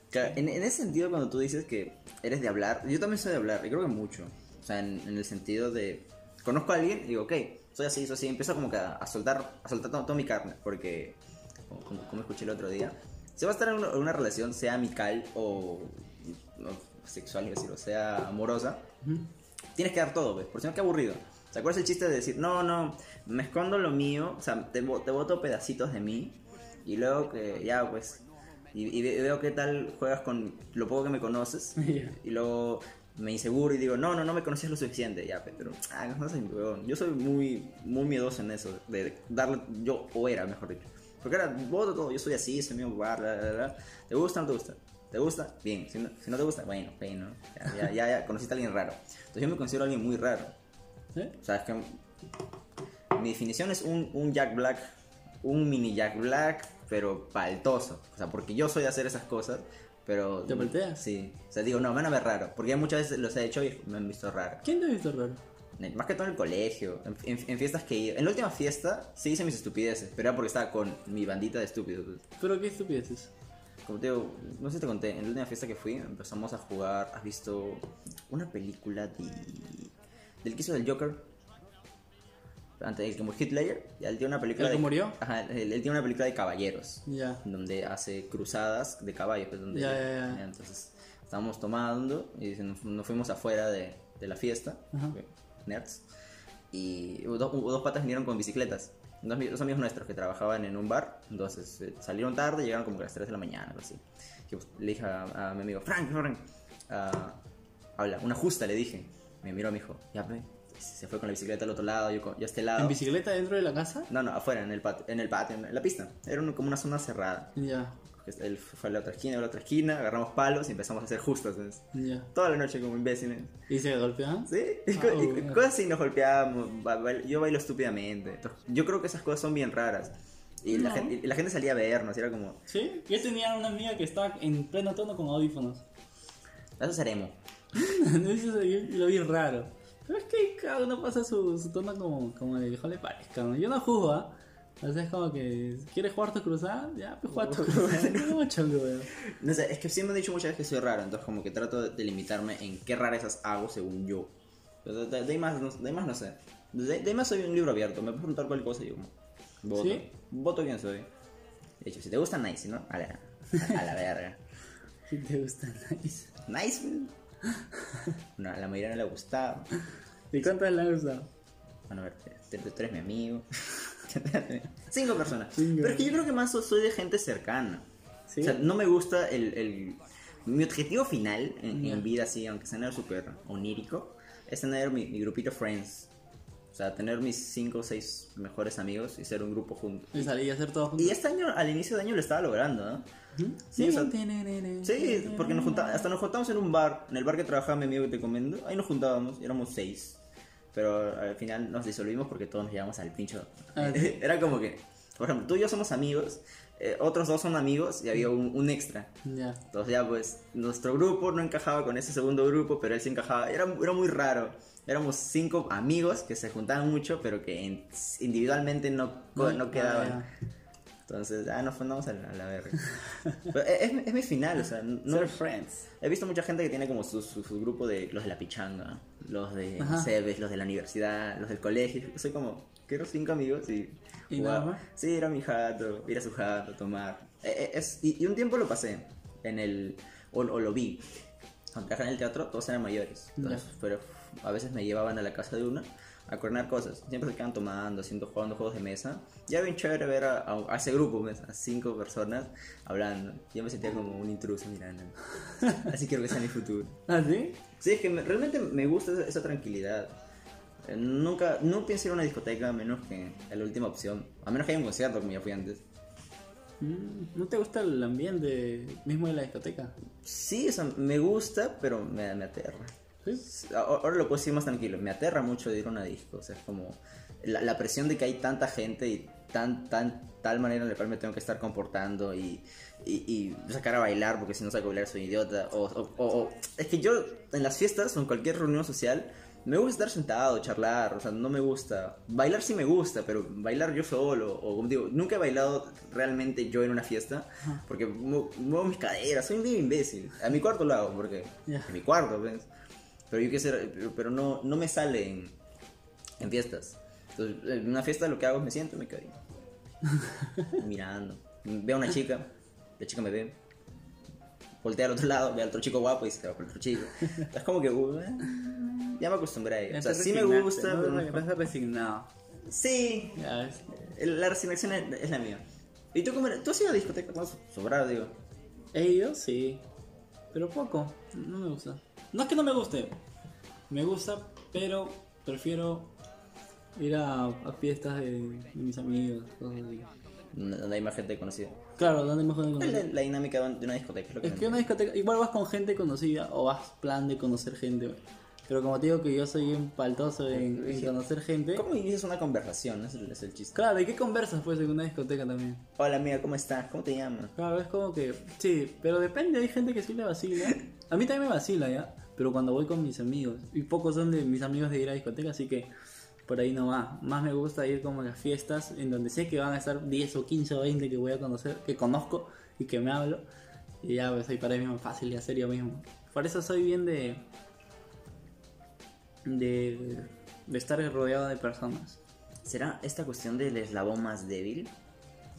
Claro, en, en ese sentido, cuando tú dices que eres de hablar, yo también soy de hablar, y creo que mucho. O sea, en, en el sentido de. Conozco a alguien y digo, ok, soy así, soy así. Empiezo como que a, a soltar, a soltar to- toda mi carne, porque, como, como- escuché el otro día, si vas a estar en una, en una relación, sea amical o, o sexual, iba a decir, o sea amorosa, tienes que dar todo, ¿ves? Porque si no, qué aburrido. ¿Se acuerdas el chiste de decir, no, no, me escondo lo mío, o sea, te, te boto pedacitos de mí y luego que ya, pues, y, y ve- veo qué tal juegas con lo poco que me conoces Ya. y luego me inseguro y digo, no, no, no me conocías lo suficiente, ya, pe, pero, ah, no soy huevón. Yo soy muy, muy miedoso en eso, de darle, yo, o era, mejor dicho. Porque era, voto todo, yo soy así, soy bla, bla, bla. ¿Te gusta o no te gusta? ¿Te gusta? Bien. Si no, si no te gusta, bueno, bueno. Ya, ya, ya, ya conociste a alguien raro. Entonces yo me considero alguien muy raro. ¿Eh? O sea, es que mi definición es un, un Jack Black, un mini Jack Black, pero paltoso. O sea, porque yo soy de hacer esas cosas, pero... ¿Te palteas? Sí. O sea, digo, no, me van a ver raro. Porque muchas veces los he hecho y me han visto raro. ¿Quién te ha visto raro? Más que todo en el colegio, en, en- en fiestas que he ido. En la última fiesta sí hice mis estupideces, pero era porque estaba con mi bandita de estúpidos. ¿Pero qué estupideces? Como te digo, no sé si te conté, en la última fiesta que fui empezamos a jugar, ¿has visto una película de... del que hizo del Joker? Antes, como Hitler, ya él tiene una película ¿El que de... murió? Ajá, él, él tiene una película de caballeros, Ya. donde hace cruzadas de caballos, pues, donde... Ya, ya, ya. Entonces, estábamos tomando y nos, nos fuimos afuera de, de la fiesta, Ajá. nerds, y dos, dos patas vinieron con bicicletas. Dos, dos amigos nuestros que trabajaban en un bar, entonces eh, salieron tarde, llegaron como que a las 3 de la mañana, algo así. Y, pues, le dije a, a mi amigo, Frank, Frank, ah, habla, una justa, le dije. Me miró, me dijo, ya, ve. Se fue con la bicicleta al otro lado, yo, yo a este lado. ¿En bicicleta dentro de la casa? No, no, afuera, en el patio, en el patio, en la pista. Era un- como una zona cerrada. Ya. que él fue a la otra esquina, a la otra esquina, agarramos palos y empezamos a hacer justas. Ya. Toda la noche como imbéciles. ¿Y se golpean? ¿Sí? Ah, co- y bueno. cosas así nos golpeábamos, yo bailo estúpidamente. Yo creo que esas cosas son bien raras. Y, la, No. gente, y la gente salía a vernos, y era como, Sí. Yo tenía una amiga que estaba en pleno tono con audífonos. eso yo lo vi raro. Pero es que cada uno pasa su, su como, como le le parezca. ¿no? Yo no juzgo, ¿ah? O sea, es como que, ¿quieres jugar tu cruzada? Ya, pues juega tu cruzada. No, sé, es que sí me han dicho muchas veces que soy raro, entonces como que trato de, limitarme en qué rarezas hago según yo. Pero de, de ahí más, no, de ahí más no sé. De, de ahí más soy un libro abierto, me puedes preguntar cualquier cosa y yo como, voto. ¿Sí? Voto quién soy. De hecho, si te gusta, nice, ¿no? A la, a, a la verga. Si te gusta, nice. Nice. No, a la mayoría no le gustaba. ¿Y cuántas le han gustado? Bueno, a ver, tú eres mi amigo. Cinco personas. Cinco. Pero es que yo creo que más so- soy de gente cercana. ¿Sí? O sea, no me gusta el, el- Mi objetivo final en, Ya. en vida, así, aunque sea súper onírico, es tener mi, mi grupito friends. O sea, tener mis cinco o seis mejores amigos y ser un grupo juntos. Y salí a hacer todo juntos. Y este año, al inicio de año, lo estaba logrando, ¿no? Sí, o sea, Sí, porque nos hasta nos juntamos en un bar, en el bar que trabajaba mi amigo que te comento, ahí nos juntábamos, éramos seis. Pero al final nos disolvimos porque todos nos llevamos al pincho. Ah, ¿sí? Era como que, por ejemplo, tú y yo somos amigos, eh, otros dos son amigos y había un, un extra. Ya. Entonces ya pues nuestro grupo no encajaba con ese segundo grupo, pero él sí encajaba. Era, era muy raro. Éramos cinco amigos que se juntaban mucho, pero que en- individualmente no, no Ah, quedaban. ya. Entonces, ah, nos fundamos a la, a la verga. Pero es, es mi final, o sea, no, Ser friends. He visto mucha gente que tiene como su, su, su grupo de los de la pichanga, los de. Cebes, los de la universidad, los del colegio. Soy como, quiero cinco amigos y. ¿Y jugar. nada más? Sí, ir a mi jato, ir a su jato, tomar. Eh, eh, es, y, y un tiempo lo pasé en el. O, o lo vi. Cuando trabajaba en el teatro, todos eran mayores. Entonces, Ya. pero a veces me llevaban a la casa de una a coordinar cosas. Siempre se quedan tomando, haciendo, jugando juegos de mesa. Ya bien chévere ver a, a- a ese grupo, ¿ves? a cinco personas hablando. Yo me sentía como un intruso mirando. Así quiero que sea mi futuro. ¿Ah, sí? Sí, es que me- realmente me gusta esa, esa tranquilidad. Eh, Nunca, no pienso ir a una discoteca a menos que a la última opción. A menos que haya un concierto, como ya fui antes. Mm, ¿No te gusta el ambiente mismo de la discoteca? Sí, o sea, me gusta, pero me, me aterra. ¿Sí? A- Ahora lo puedo decir más tranquilo. Me aterra mucho de ir a una disco. O sea, es como la, la presión de que hay tanta gente y tan, tan, tal manera en la cual me tengo que estar comportando y, y, y sacar a bailar porque si no saco bailar soy idiota. O, o- o- es que yo en las fiestas o en cualquier reunión social me gusta estar sentado, charlar. O sea, no me gusta. Bailar sí me gusta, pero bailar yo solo. O como digo, nunca he bailado realmente yo en una fiesta porque mu- muevo mis caderas. Soy un imbécil. A mi cuarto lo hago porque Ya. en mi cuarto, ¿ves? Pero yo qué sé, pero, pero no, no me sale en, en fiestas. Entonces, en una fiesta lo que hago es me siento y me quedo ahí. mirando. Veo a una chica, la chica me ve, voltea al otro lado, ve al otro chico guapo y se va por el otro chico. Es como que, uh, eh, ya me acostumbré a ello. O sea, sí me gusta, ¿no? pero no- Estás resignado. Sí, la resignación es, la mía. ¿Y tú cómo? ¿Tú has ido a discoteca? ¿Cómo sobrar, digo? He ido, sí. Pero poco. No me gusta. No es que no me guste. Me gusta, pero prefiero ir a, a fiestas de, de mis amigos. Cosas así. Donde hay más gente conocida. Claro, donde mejor ¿Cuál es la, la dinámica de una discoteca? Es lo que Es que una discoteca, igual vas con gente conocida o vas plan de conocer gente. Pero como te digo que yo soy un paltoso en, en conocer gente. ¿Cómo inicias una conversación? Ese es el chiste. Claro, ¿y qué conversas pues en una discoteca también? Hola amiga, ¿cómo estás? ¿Cómo te llamas? Claro, es como que, sí, pero depende, hay gente que sí le vacila. A mí también me vacila, ¿ya? Pero cuando voy con mis amigos, y pocos son de mis amigos de ir a discoteca, así que por ahí no va. Más me gusta ir como a las fiestas en donde sé que van a estar 10 o 15 o 20 que voy a conocer, que conozco y que me hablo. Y ya, pues ahí para mí más fácil y hacer yo mismo. Por eso soy bien de. de. de estar rodeado de personas. ¿Será esta cuestión del eslabón más débil?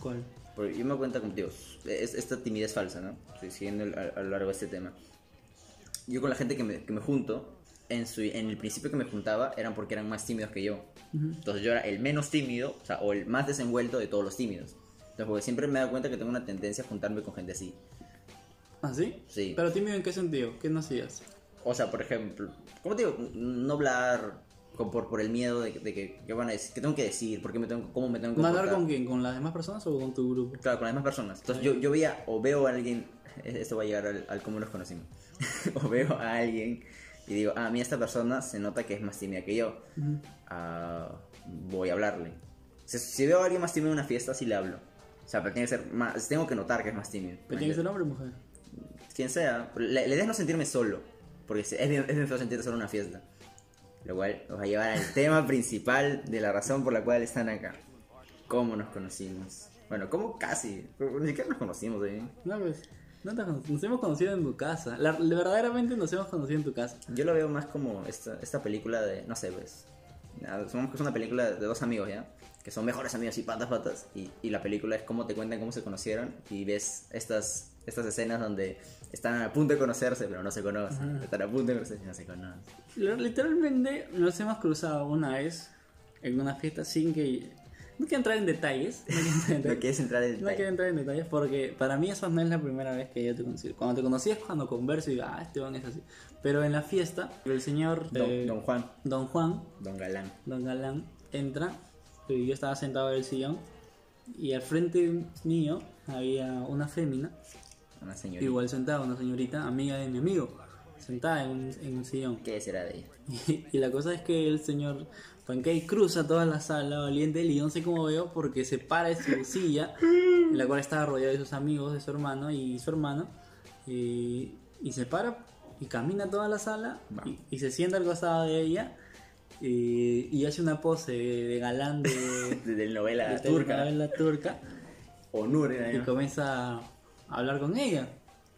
¿Cuál? Porque yo me como, Dios, es, esta timidez falsa, ¿no? Estoy siguiendo a, a lo largo de este tema. Yo con la gente que me, que me junto, en, su, en el principio que me juntaba, eran porque eran más tímidos que yo. Entonces yo era el menos tímido, o sea, o el más desenvuelto de todos los tímidos. Entonces, porque siempre me he dado cuenta que tengo una tendencia a juntarme con gente así. ¿Ah, sí? Sí. Pero tímido en qué sentido? ¿Qué no hacías? O sea, por ejemplo, ¿cómo te digo? No hablar, con- por, por el miedo de, de que, que van a decir, ¿qué tengo que decir? ¿Por qué me tengo, ¿Cómo me tengo que ¿No hablar comportar? con quién? ¿Con las demás personas o con tu grupo? Claro, con las demás personas. Entonces yo, yo veía o veo a alguien, esto va a llegar al, al cómo nos conocimos, o veo a alguien y digo, ah, a mí esta persona se nota que es más tímida que yo, Ah, voy a hablarle. Si, si veo a alguien más tímido en una fiesta, sí le hablo. O sea, pero tiene que ser más, tengo que notar que es más tímido. ¿Pero tiene que ser hombre o mujer? Quien sea, la, la idea es no sentirme solo, porque es bien, es bien feo sentirte solo en una fiesta. Lo cual nos va a llevar al tema principal de la razón por la cual están acá. ¿Cómo nos conocimos? Bueno, ¿cómo casi? Ni siquiera nos conocimos, ¿eh? No, pues. No cono- nos hemos conocido en tu casa. La- verdaderamente nos hemos conocido en tu casa. Yo lo veo más como esta, esta película de, no sé, pues. Supongamos que es una película de dos amigos, ¿ya? Que son mejores amigos y patas patas. Y, y la película es cómo te cuentan cómo se conocieron. Y ves estas, estas escenas donde están a punto de conocerse, pero no se conocen. Están a punto de conocerse y no se conocen. Literalmente nos hemos cruzado una vez en una fiesta sin que... No quiero entrar en detalles. No quiero entrar en No detalles. quieres entrar en No detalle. quiero entrar en detalles porque para mí eso no es la primera vez que yo te conocí. Cuando te conocí es cuando converso y digo, ah, este van es así. Pero en la fiesta, el señor Don, eh, don Juan, Don Juan, Don Galán. Don Galán, entra y yo estaba sentado en el sillón y al frente mío había una fémina, Una señorita. igual sentada, una señorita, amiga de mi amigo, sentada en un, en un sillón. ¿Qué será de ella? Y, y la cosa es que el señor Pancake cruza toda la sala valiente y no sé cómo veo porque se para de su silla, en la cual estaba rodeado de sus amigos, de su hermano y su hermano, y, y se para y camina toda la sala y, y se sienta al costado de ella y, y hace una pose de galán de, novela de turca. telenovela turca era y comienza a hablar con ella.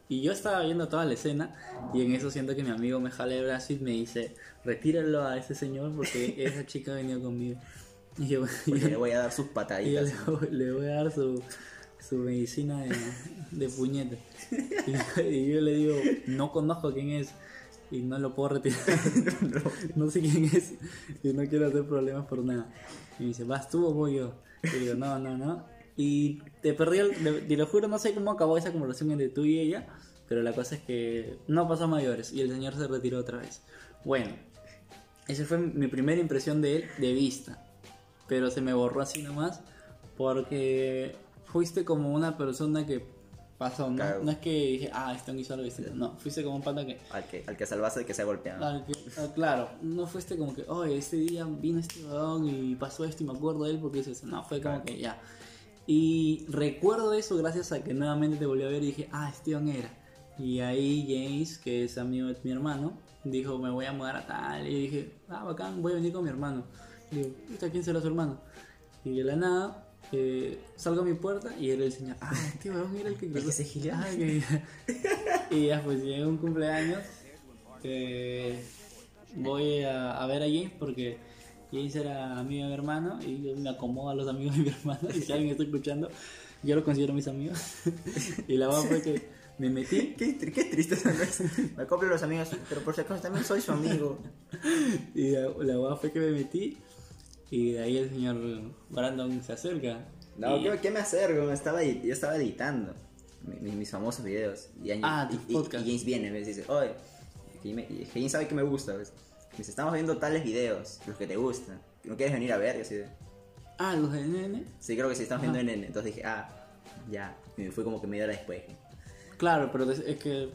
Y yo estaba viendo toda la escena y en eso siento que mi amigo me jala el brazo y me dice, retíralo a ese señor porque esa chica venido conmigo. Y yo, le voy a dar sus y yo pataditas. le, voy- le voy a dar su, su medicina de, de puñete. Y, y yo le digo, no conozco quién es y no lo puedo retirar. no. sé quién es y no quiero hacer problemas por nada. Y me dice, ¿vas tú o voy yo? Y digo, no, no, no. Y te perdí, el, te, lo juro, no sé cómo acabó esa conversación entre tú y ella, pero la cosa es que no pasó a mayores y el señor se retiró otra vez. Bueno, esa fue mi primera impresión de él de vista, pero se me borró así nomás porque fuiste como una persona que pasó, ¿no? Claro. No es que dije, ah, este hizo algo distinto, no, fuiste como un pata que Al que, al que salvaste de que se ha golpeado. Al que- ah, claro, no fuiste como que, oye, este día vino este weón y pasó esto y me acuerdo de él porque es eso. No, fue como Claro. que ya. Y recuerdo eso gracias a que nuevamente te volví a ver y dije, ah, este weón era. Y ahí James, que es amigo de mi hermano, dijo, me voy a mudar a tal. Y dije, ah, bacán, voy a venir con mi hermano. Y digo, "Puta, ¿quién será su hermano? Y de la nada, eh, salgo a mi puerta y era el señor, ah, este weón era el que... El que se que- y ya pues llega un cumpleaños que voy a, a ver a James porque James era amigo de mi hermano y yo me acomodo a los amigos de mi hermano y si alguien está escuchando yo lo considero mis amigos y la verdad fue que me metí Qué, qué triste. Me acoplo a los amigos, pero por si acaso también soy su amigo. y la, la verdad fue que me metí y de ahí el señor Brandon se acerca No, Y- ¿qué, me acerco? Me estaba, yo estaba editando mi- mi- mis famosos videos. Y, Ah, y, y- y James viene me dice, oye, y, me- y James sabe que me gusta. ¿ves? Me dice, estamos viendo tales videos, los que te gustan. ¿No quieres venir a ver? Y así de, ah los de nene sí, creo que sí, estamos viendo Ajá. en N. Entonces dije, ah, ya. Y me fui como que media hora después. Claro, pero es que.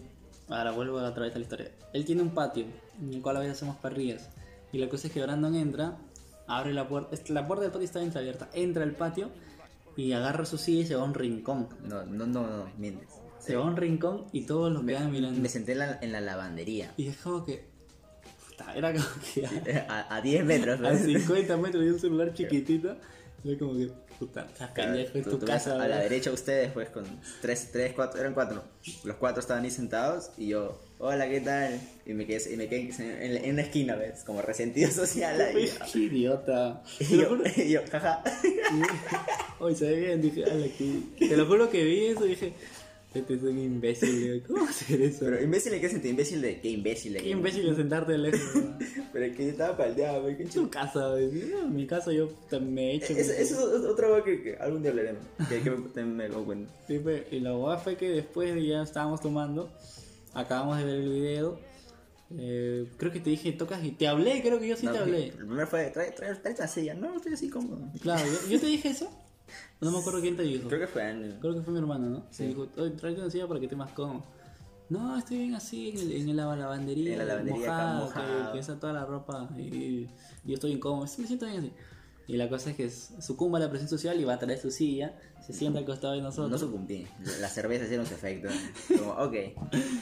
Ahora vuelvo otra vez a la historia. Él tiene un patio en el cual a veces hacemos parrillas. Y la cosa es que Brandon entra, abre la puerta. La puerta del patio está entreabierta. Entra al patio y agarra su silla y se va a un rincón. No, no, no, no, mientes. Se va a un rincón y todos lo quedan mirando. Me senté en la, en la lavandería. Y es como que. Puta, era como que a, A, a 10 metros. a ¿ves? 50 metros de un celular chiquitito. Era como que. Puta, estás pendejo, tú- tu casa. a la ¿verdad? derecha ustedes, pues, con tres, tres, cuatro, eran cuatro. Los cuatro estaban ahí sentados y yo, hola, ¿qué tal? Y me quedé, y me quedé en, en una esquina, ¿ves? Como resentido social ahí. Qué idiota. Y yo, juro- y yo, jaja. Oye, se ve bien, dije, ala, que... Te lo juro que vi eso y dije, este es un imbécil, ¿cómo hacer eso? Pero imbécil, ¿de qué sentí? Imbécil de qué imbécil de Qué imbécil de sentarte lejos. Pero es que yo estaba paldeado, güey, En tu casa, güey. En mi casa yo me he hecho. Eso, es otra cosa que, algún día hablaremos. Que, que me, doy cuenta. Sí, pues, y la boda fue que después de ya estábamos tomando, acabamos de ver el video Eh, creo que te dije, tocas y te hablé, creo que yo sí No, te hablé. El primero fue, trae, trae, trae la silla. No, estoy así cómodo. Claro, yo, yo te dije eso. No me acuerdo quién te dijo. Creo que fue Andy. Creo que fue mi hermano, ¿no? Sí. dijo, oye, tráete una silla para que estés más cómodo. No, estoy bien así en, el, en la lavandería. En la lavandería mojado, mojado. Que, que está toda la ropa y, y yo estoy incómodo. Me siento bien así. Y la cosa es que sucumba a la presión social y va a traer su silla, se sienta al costado de No nosotros. sucumbí. La cerveza hicieron su efecto. Como, ok,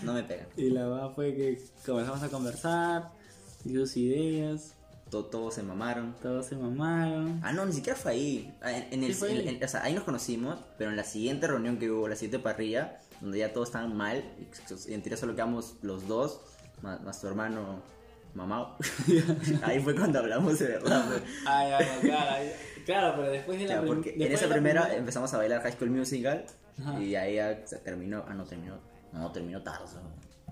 no me pega. y la verdad fue que comenzamos a conversar, dio sus ideas, To- todos se mamaron. todos se mamaron. Ah, no, ni siquiera fue ahí. Ah, En, en el, fue ahí. en- o sea, ahí nos conocimos, pero en la siguiente reunión que hubo, la siguiente parrilla, donde ya todos estaban mal, y en teoría solo quedamos los dos, más, más tu hermano, mamá. ahí fue cuando hablamos de verdad. Ay, ay, ay, claro, ay, claro, pero después de la prim- porque en esa de la primera empezamos a bailar High School Musical, Ajá. y ahí ya se terminó. Ah, no terminó. No, terminó tarde.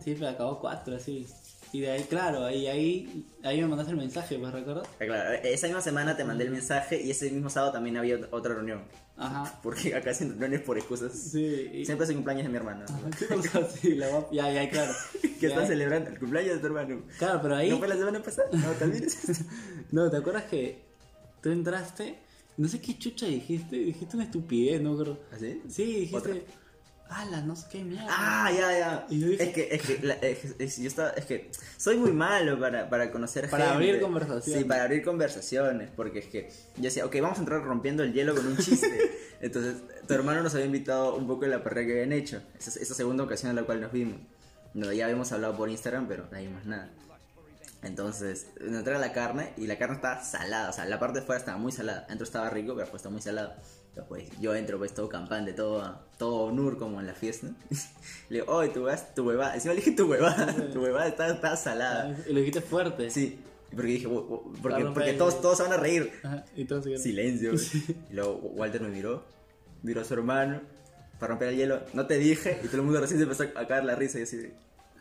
Sí, pero acabó cuatro, así. Y de ahí, claro, ahí, ahí, ahí me mandaste el mensaje, ¿pues recuerdas? Ah, Claro, esa misma semana te mandé el mensaje y ese mismo sábado también había otra reunión. Ajá. Porque acá hacen reuniones por excusas. Sí, y... Siempre el cumpleaños de mi hermano. ¿Qué pasó? Sí, la va- Ya, ya, claro. que Ya, están celebrando el cumpleaños de tu hermano. Claro, pero ahí... ¿No fue la semana pasada? No, también es. No, ¿te acuerdas que tú entraste? No sé qué chucha dijiste, dijiste una estupidez, ¿no? Creo. ¿Así? Sí, dijiste... ¿Otra? Ala, no sé qué mierda. Ah, ya, ya. Y yo dije- Es que, es que, la- es, es- yo estaba, es que soy muy malo para, para conocer Para gente. abrir conversaciones. Sí, para abrir conversaciones. Porque es que yo decía, ok, vamos a entrar rompiendo el hielo con un chiste. Entonces, tu hermano nos había invitado un poco de la parrilla que habían hecho. Esa, esa segunda ocasión en la cual nos vimos. No, ya habíamos hablado por Instagram, pero no hay más nada. Entonces, nos trae la carne y la carne estaba salada. O sea, la parte de fuera estaba muy salada. Dentro estaba rico, pero pues está muy salado. Entonces, pues yo entro, pues todo campante, todo, todo nur como en la fiesta. le digo, oye, tu tu huevada. Encima le dije tu huevada, tu huevada está, está salada. Y lo dijiste fuerte. Sí, porque dije, "Wo- wo- porque, porque todos, todos se van a reír. Ajá, y todos se Silencio. Y luego Walter me miró, miró a su hermano para romper el hielo. No te dije, y todo el mundo recién se empezó a caer la risa y así,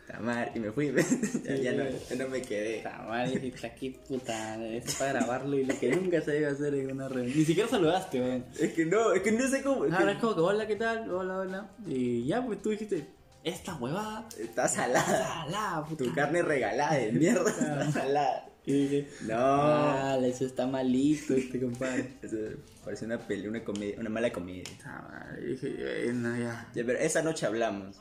"Ta madre", y me fui. ya, ya no, ya no me quedé. Puta madre, dijiste, aquí puta, esto para grabarlo y lo que nunca se debe hacer en una reunión. Ni siquiera saludaste, weón. Es que no, es que no sé cómo. es que Ahora es como que, hola, ¿qué tal? Hola, hola. Y ya, pues tú dijiste, esta huevada, Está salada. salada, puta. Tu carne regalada de mierda está salada. Y dije, No. ah, eso está malito este compadre. Eso parece una peli, una comedia, una mala comedia. Puta madre, dije, no, ya. Ya, pero esa noche hablamos.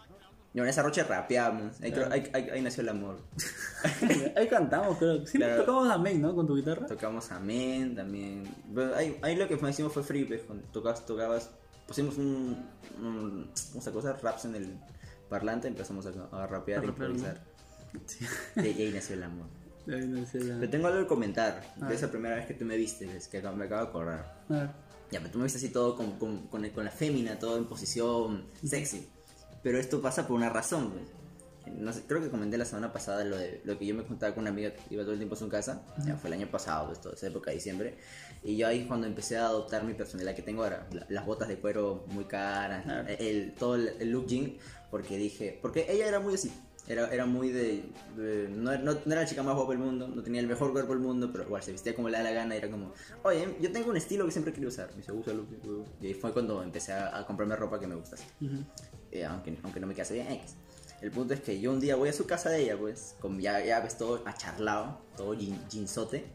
No, en esa noche rapeamos. Ahí, creo- ahí- ahí- ahí nació el amor. Ahí cantamos, creo. Siempre Claro. tocamos Amén, ¿no? Con tu guitarra. Tocamos Amén también. Pero ahí, lo que hicimos fue free, pues, tocabas, tocabas, pusimos un, un unas cosas, raps en el parlante, empezamos a, a rapear, A ¿no? improvisar. Y, y ahí nació el amor. Ahí no sé, ya. Pero tengo algo que comentar, de esa primera vez que tú me viste, ves, que me acabo de acordar. A ver. Ya, pero tú me viste así todo con, con, con, con la fémina, todo en posición sexy. Pero esto pasa por una razón, pues. No sé, creo que comenté la semana pasada lo de lo que yo me juntaba con una amiga que iba todo el tiempo a su casa. Ya fue el año pasado, pues, toda esa época de diciembre. Y yo ahí cuando empecé a adoptar mi personalidad que tengo ahora, la- las botas de cuero muy caras, el, todo el, el look jean, porque dije, porque ella era muy así. Era, era muy de. de- no, no, no era la chica más guapa del mundo, no tenía el mejor cuerpo del mundo, pero igual se vestía como le da la gana. Y era como, oye, yo tengo un estilo que siempre quiero usar. Me dice, úsalo. úsalo". Y ahí fue cuando empecé a, a comprarme ropa que me gusta así. Ujú. Eh, aunque, aunque no me quede bien X. El punto es que yo un día voy a su casa de ella, pues, con ya, ya ves todo acharlado, todo jeansote.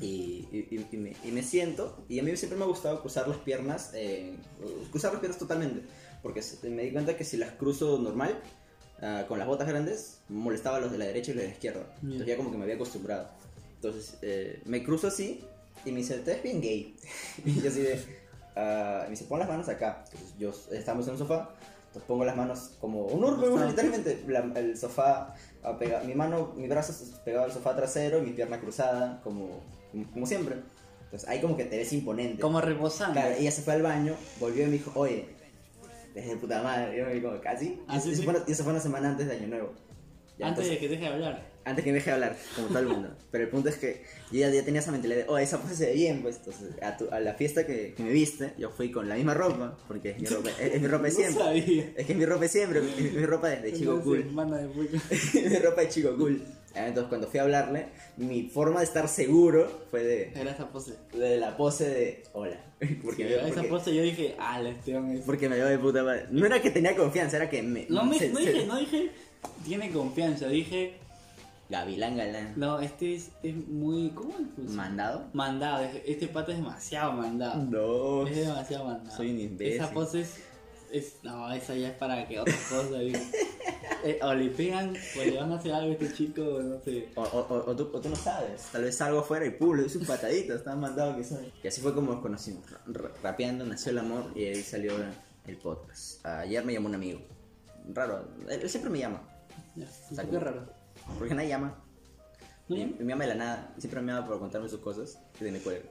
Y, y- y me, y me siento, y a mí siempre me ha gustado cruzar las piernas, eh, cruzar las piernas totalmente, porque me di cuenta que si las cruzo normal, ah, con las botas grandes, molestaba a los de la derecha y los de la izquierda. Entonces ya como que me había acostumbrado. Entonces eh, me cruzo así, y me dice, te ves bien gay. y yo así de, y me dice, pon las manos acá. Entonces yo, estamos en un sofá, pongo las manos como un urbe, Ajá. literalmente, la- el sofá, ah, mi mano, mi brazo pegado al sofá trasero y mi pierna cruzada, como, como, como siempre. Entonces ahí como que te ves imponente. Como reposando. Claro, ella se fue al baño, volvió y me dijo, oye, desde puta madre, yo me digo, casi. Ah, y, sí, eso sí. fue, y eso fue una semana antes de Año Nuevo. Ya, Antes entonces- de que deje de hablar. Antes que me deje hablar, como todo el mundo. Pero el punto es que yo ya, ya tenía esa mentalidad de, oh, esa pose se ve bien, pues. Entonces, a, tu- a la fiesta que, que me viste, yo fui con la misma ropa, porque es mi ropa, es, es mi ropa de No siempre. sabía. Es que es mi ropa de siempre, es mi ropa de, de chico cool. de mi ropa de chico cool. Ah, Entonces, cuando fui a hablarle, mi forma de estar seguro fue de, Era esa pose. de la pose de, hola. Porque, me- esa porque, pose yo dije, ah, la es- porque me veo de puta madre. No era que tenía confianza, era que me. No, me, se- no se- dije, no dije, tiene confianza, dije, Gavilán Galán. No, este es, es muy. ¿Cómo es? Pues, ¿Mandado? mandado. es- Este pata es demasiado mandado. No. Es demasiado mandado. Soy un imbécil. Esa pose es, es- No, esa ya es para que otra cosa. digo. Eh, o le pegan, o le van a hacer algo a este chico, o no sé. O, o, o- o tú, o tú no sabes, tal vez salgo afuera y pum, le doy sus pataditas, tan mandado que soy. Y así fue como nos conocimos. Ra- rapeando nació el amor y ahí salió el podcast. Ayer me llamó un amigo. Raro, él, él siempre me llama. Ya, como- raro. Porque nadie llama. ¿No llama? y me llama de la nada. Siempre me llama por contarme sus cosas de me cuelga.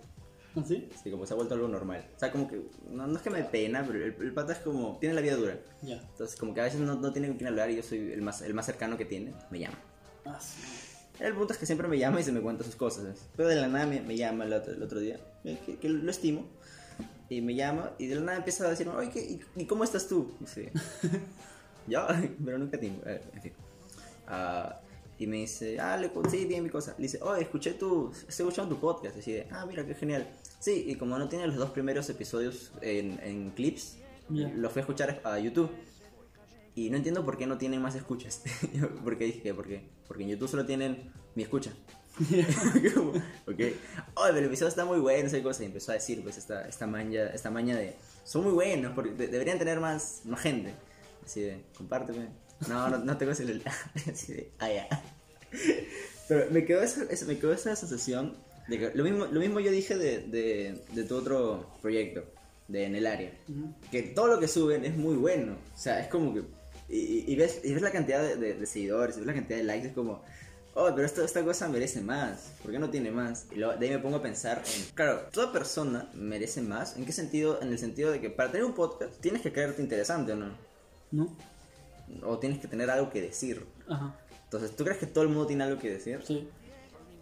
¿Ah, sí? Así como se ha vuelto algo normal. O sea, como que, no, no es que me dé pena, pero el, el pata es como, tiene la vida dura. Ya. Entonces, como que a veces no, no tiene con quién hablar y yo soy el más, el más cercano que tiene, me llama. Ah, sí. El punto es que siempre me llama y se me cuenta sus cosas. ¿ves? Pero de la nada me, me llama el otro, el otro día, eh, que, que lo estimo. Y me llama y de la nada empieza a decirme, oye, ¿qué- y, y cómo estás tú? Sí. Yo, pero nunca te... eh, en fin. Ah, y me dice, ah, le, sí, bien mi cosa. Le dice, oye, escuché tu, estoy escuchando tu podcast. Y así de, ah, mira, qué genial. Sí, y como no tiene los dos primeros episodios en, en clips, Ya. los fui a escuchar a YouTube. Y no entiendo por qué no tienen más escuchas. Porque dije, ¿por qué? Porque en YouTube solo tienen mi escucha. Como, ok. Oh, pero el episodio está muy bueno, esa cosa. Y empezó a decir, pues, esta, esta, maña, esta maña de. Son muy buenos, porque de- deberían tener más, más gente. Así de, compárteme. No, no, no tengo celular. Así de, ah, ya. Pero me quedó esa, me quedó esa sensación de que lo mismo, lo mismo yo dije de, de, de tu otro proyecto, de En el Área. Que todo lo que suben es muy bueno. O sea, es como que. Y, y- y ves, y ves la cantidad de, de- de seguidores, y ves la cantidad de likes, es como. Oh, pero esto, esta cosa merece más. ¿Por qué no tiene más? Y luego de ahí me pongo a pensar en. Claro, toda persona merece más. ¿En qué sentido? En el sentido de que para tener un podcast tienes que creerte interesante o no. ¿No? O tienes que tener algo que decir. Ajá. Entonces, ¿tú crees que todo el mundo tiene algo que decir? Sí.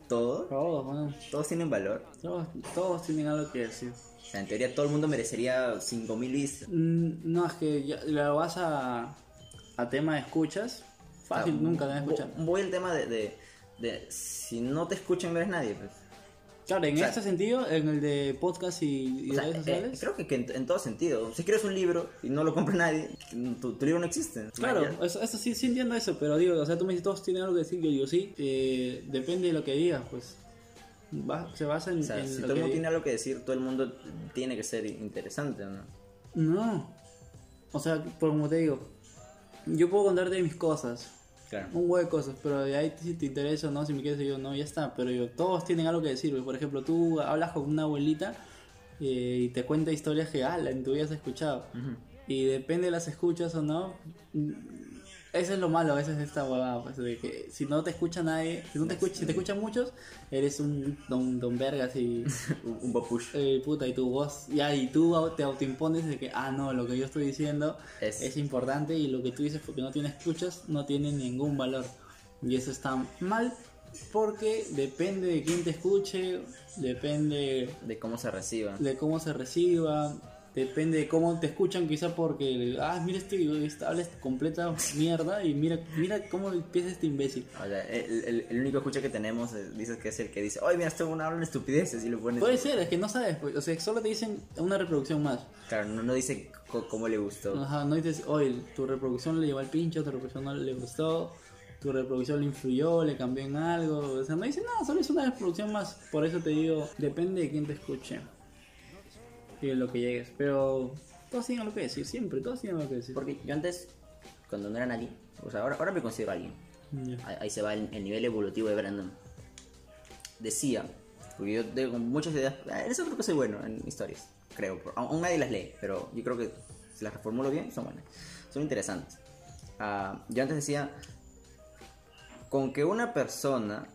¿Todo? Todos, bueno. ¿Todos tienen valor? Todos, todos tienen algo que decir. O sea, en teoría todo el mundo merecería 5.000 vistas. Mm, No, es que ya lo vas a, a tema de escuchas. Fácil, O sea, nunca te van a escuchar. vo- Voy al tema de, de, de si no te escuchan no eres nadie. Pues. Claro, en o sea- este sentido, en el de podcast y, y O sea, redes eh, sociales. creo que, que en, en todo sentido. Si quieres un libro y no lo compra nadie, tu, tu libro no existe. Claro, eso, eso sí, sí entiendo eso, pero digo, o sea, tú me dices, todos tienen algo que decir, yo digo, sí, eh, depende de lo que digas, pues. Va- se basa en, O sea, en si todo el mundo tiene algo que decir, todo el mundo tiene que ser interesante, ¿no? No. O sea, como te digo, yo puedo contarte mis cosas, Claro. un huevo de cosas, pero de ahí si te interesa o no, si me quieres yo no, ya está. Pero yo, todos tienen algo que decir. Por ejemplo, tú hablas con una abuelita eh, y te cuenta historias que, ala, en tu vida has escuchado. Y depende de las escuchas o no. Eso es lo malo a veces de esta huevada, pues, de que si no te escucha nadie, si no te escucha, si te escuchan muchos, eres un don, don vergas y un, popush. eh, puta y tu voz, ya y tú te autoimpones de que ah no, lo que yo estoy diciendo Es- es, importante y lo que tú dices porque no tienes escuchas no tiene ningún valor. Y eso está mal porque depende de quién te escuche, depende De cómo se reciba. de cómo se reciba, depende de cómo te escuchan, quizá porque, ah, mira este, este habla completa mierda y mira, mira cómo empieza este imbécil. O sea, el, el- el único escucha que tenemos eh, dices que es el que dice, oye, mira, este una habla estupideces y lo pones. Puede ser, es que no sabes, pues, o sea, solo te dicen una reproducción más. Claro, no, no dice cómo le gustó. Ajá, no dices, oye, tu reproducción le llevó al pincho, tu reproducción no le gustó, tu reproducción le influyó, le cambió en algo. O sea, no dice nada, solo es una reproducción más. Por eso te digo, depende de quién te escuche y de lo que llegues. Pero todos tienen algo que decir, siempre, todos tienen algo que decir. Porque yo antes, cuando no era nadie, o sea, ahora, ahora me considero alguien. Ahí, ahí se va el, el nivel evolutivo de Brandon. Decía, porque yo tengo muchas ideas, eh, en eso creo que soy bueno en historias, creo. Aún nadie las lee, pero yo creo que si las reformulo bien, son buenas. Son interesantes. Ah, yo antes decía, con que una persona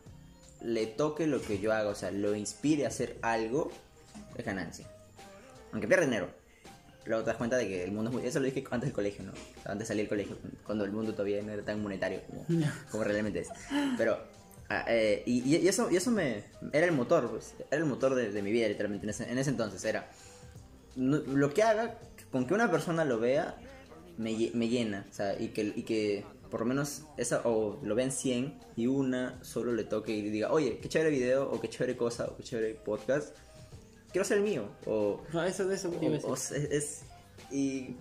le toque lo que yo hago, o sea, lo inspire a hacer algo, es ganancia. Aunque pierda dinero. Luego te das cuenta de que el mundo es muy... Eso lo dije antes del colegio, ¿no? Antes de salir del colegio, cuando el mundo todavía no era tan monetario como, como realmente es. Pero... ah, eh, y, y eso, y eso me... Era el motor, pues. Era el motor de, de mi vida, literalmente, en ese, en ese entonces. Era... no- lo que haga, con que una persona lo vea, me, me llena. O sea, y que, y que por lo menos esa... O lo vean 100 y una solo le toque y diga, oye, qué chévere video, o qué chévere cosa, o qué chévere podcast. Quiero hacer el mío. O No, eso o- o es, es- y,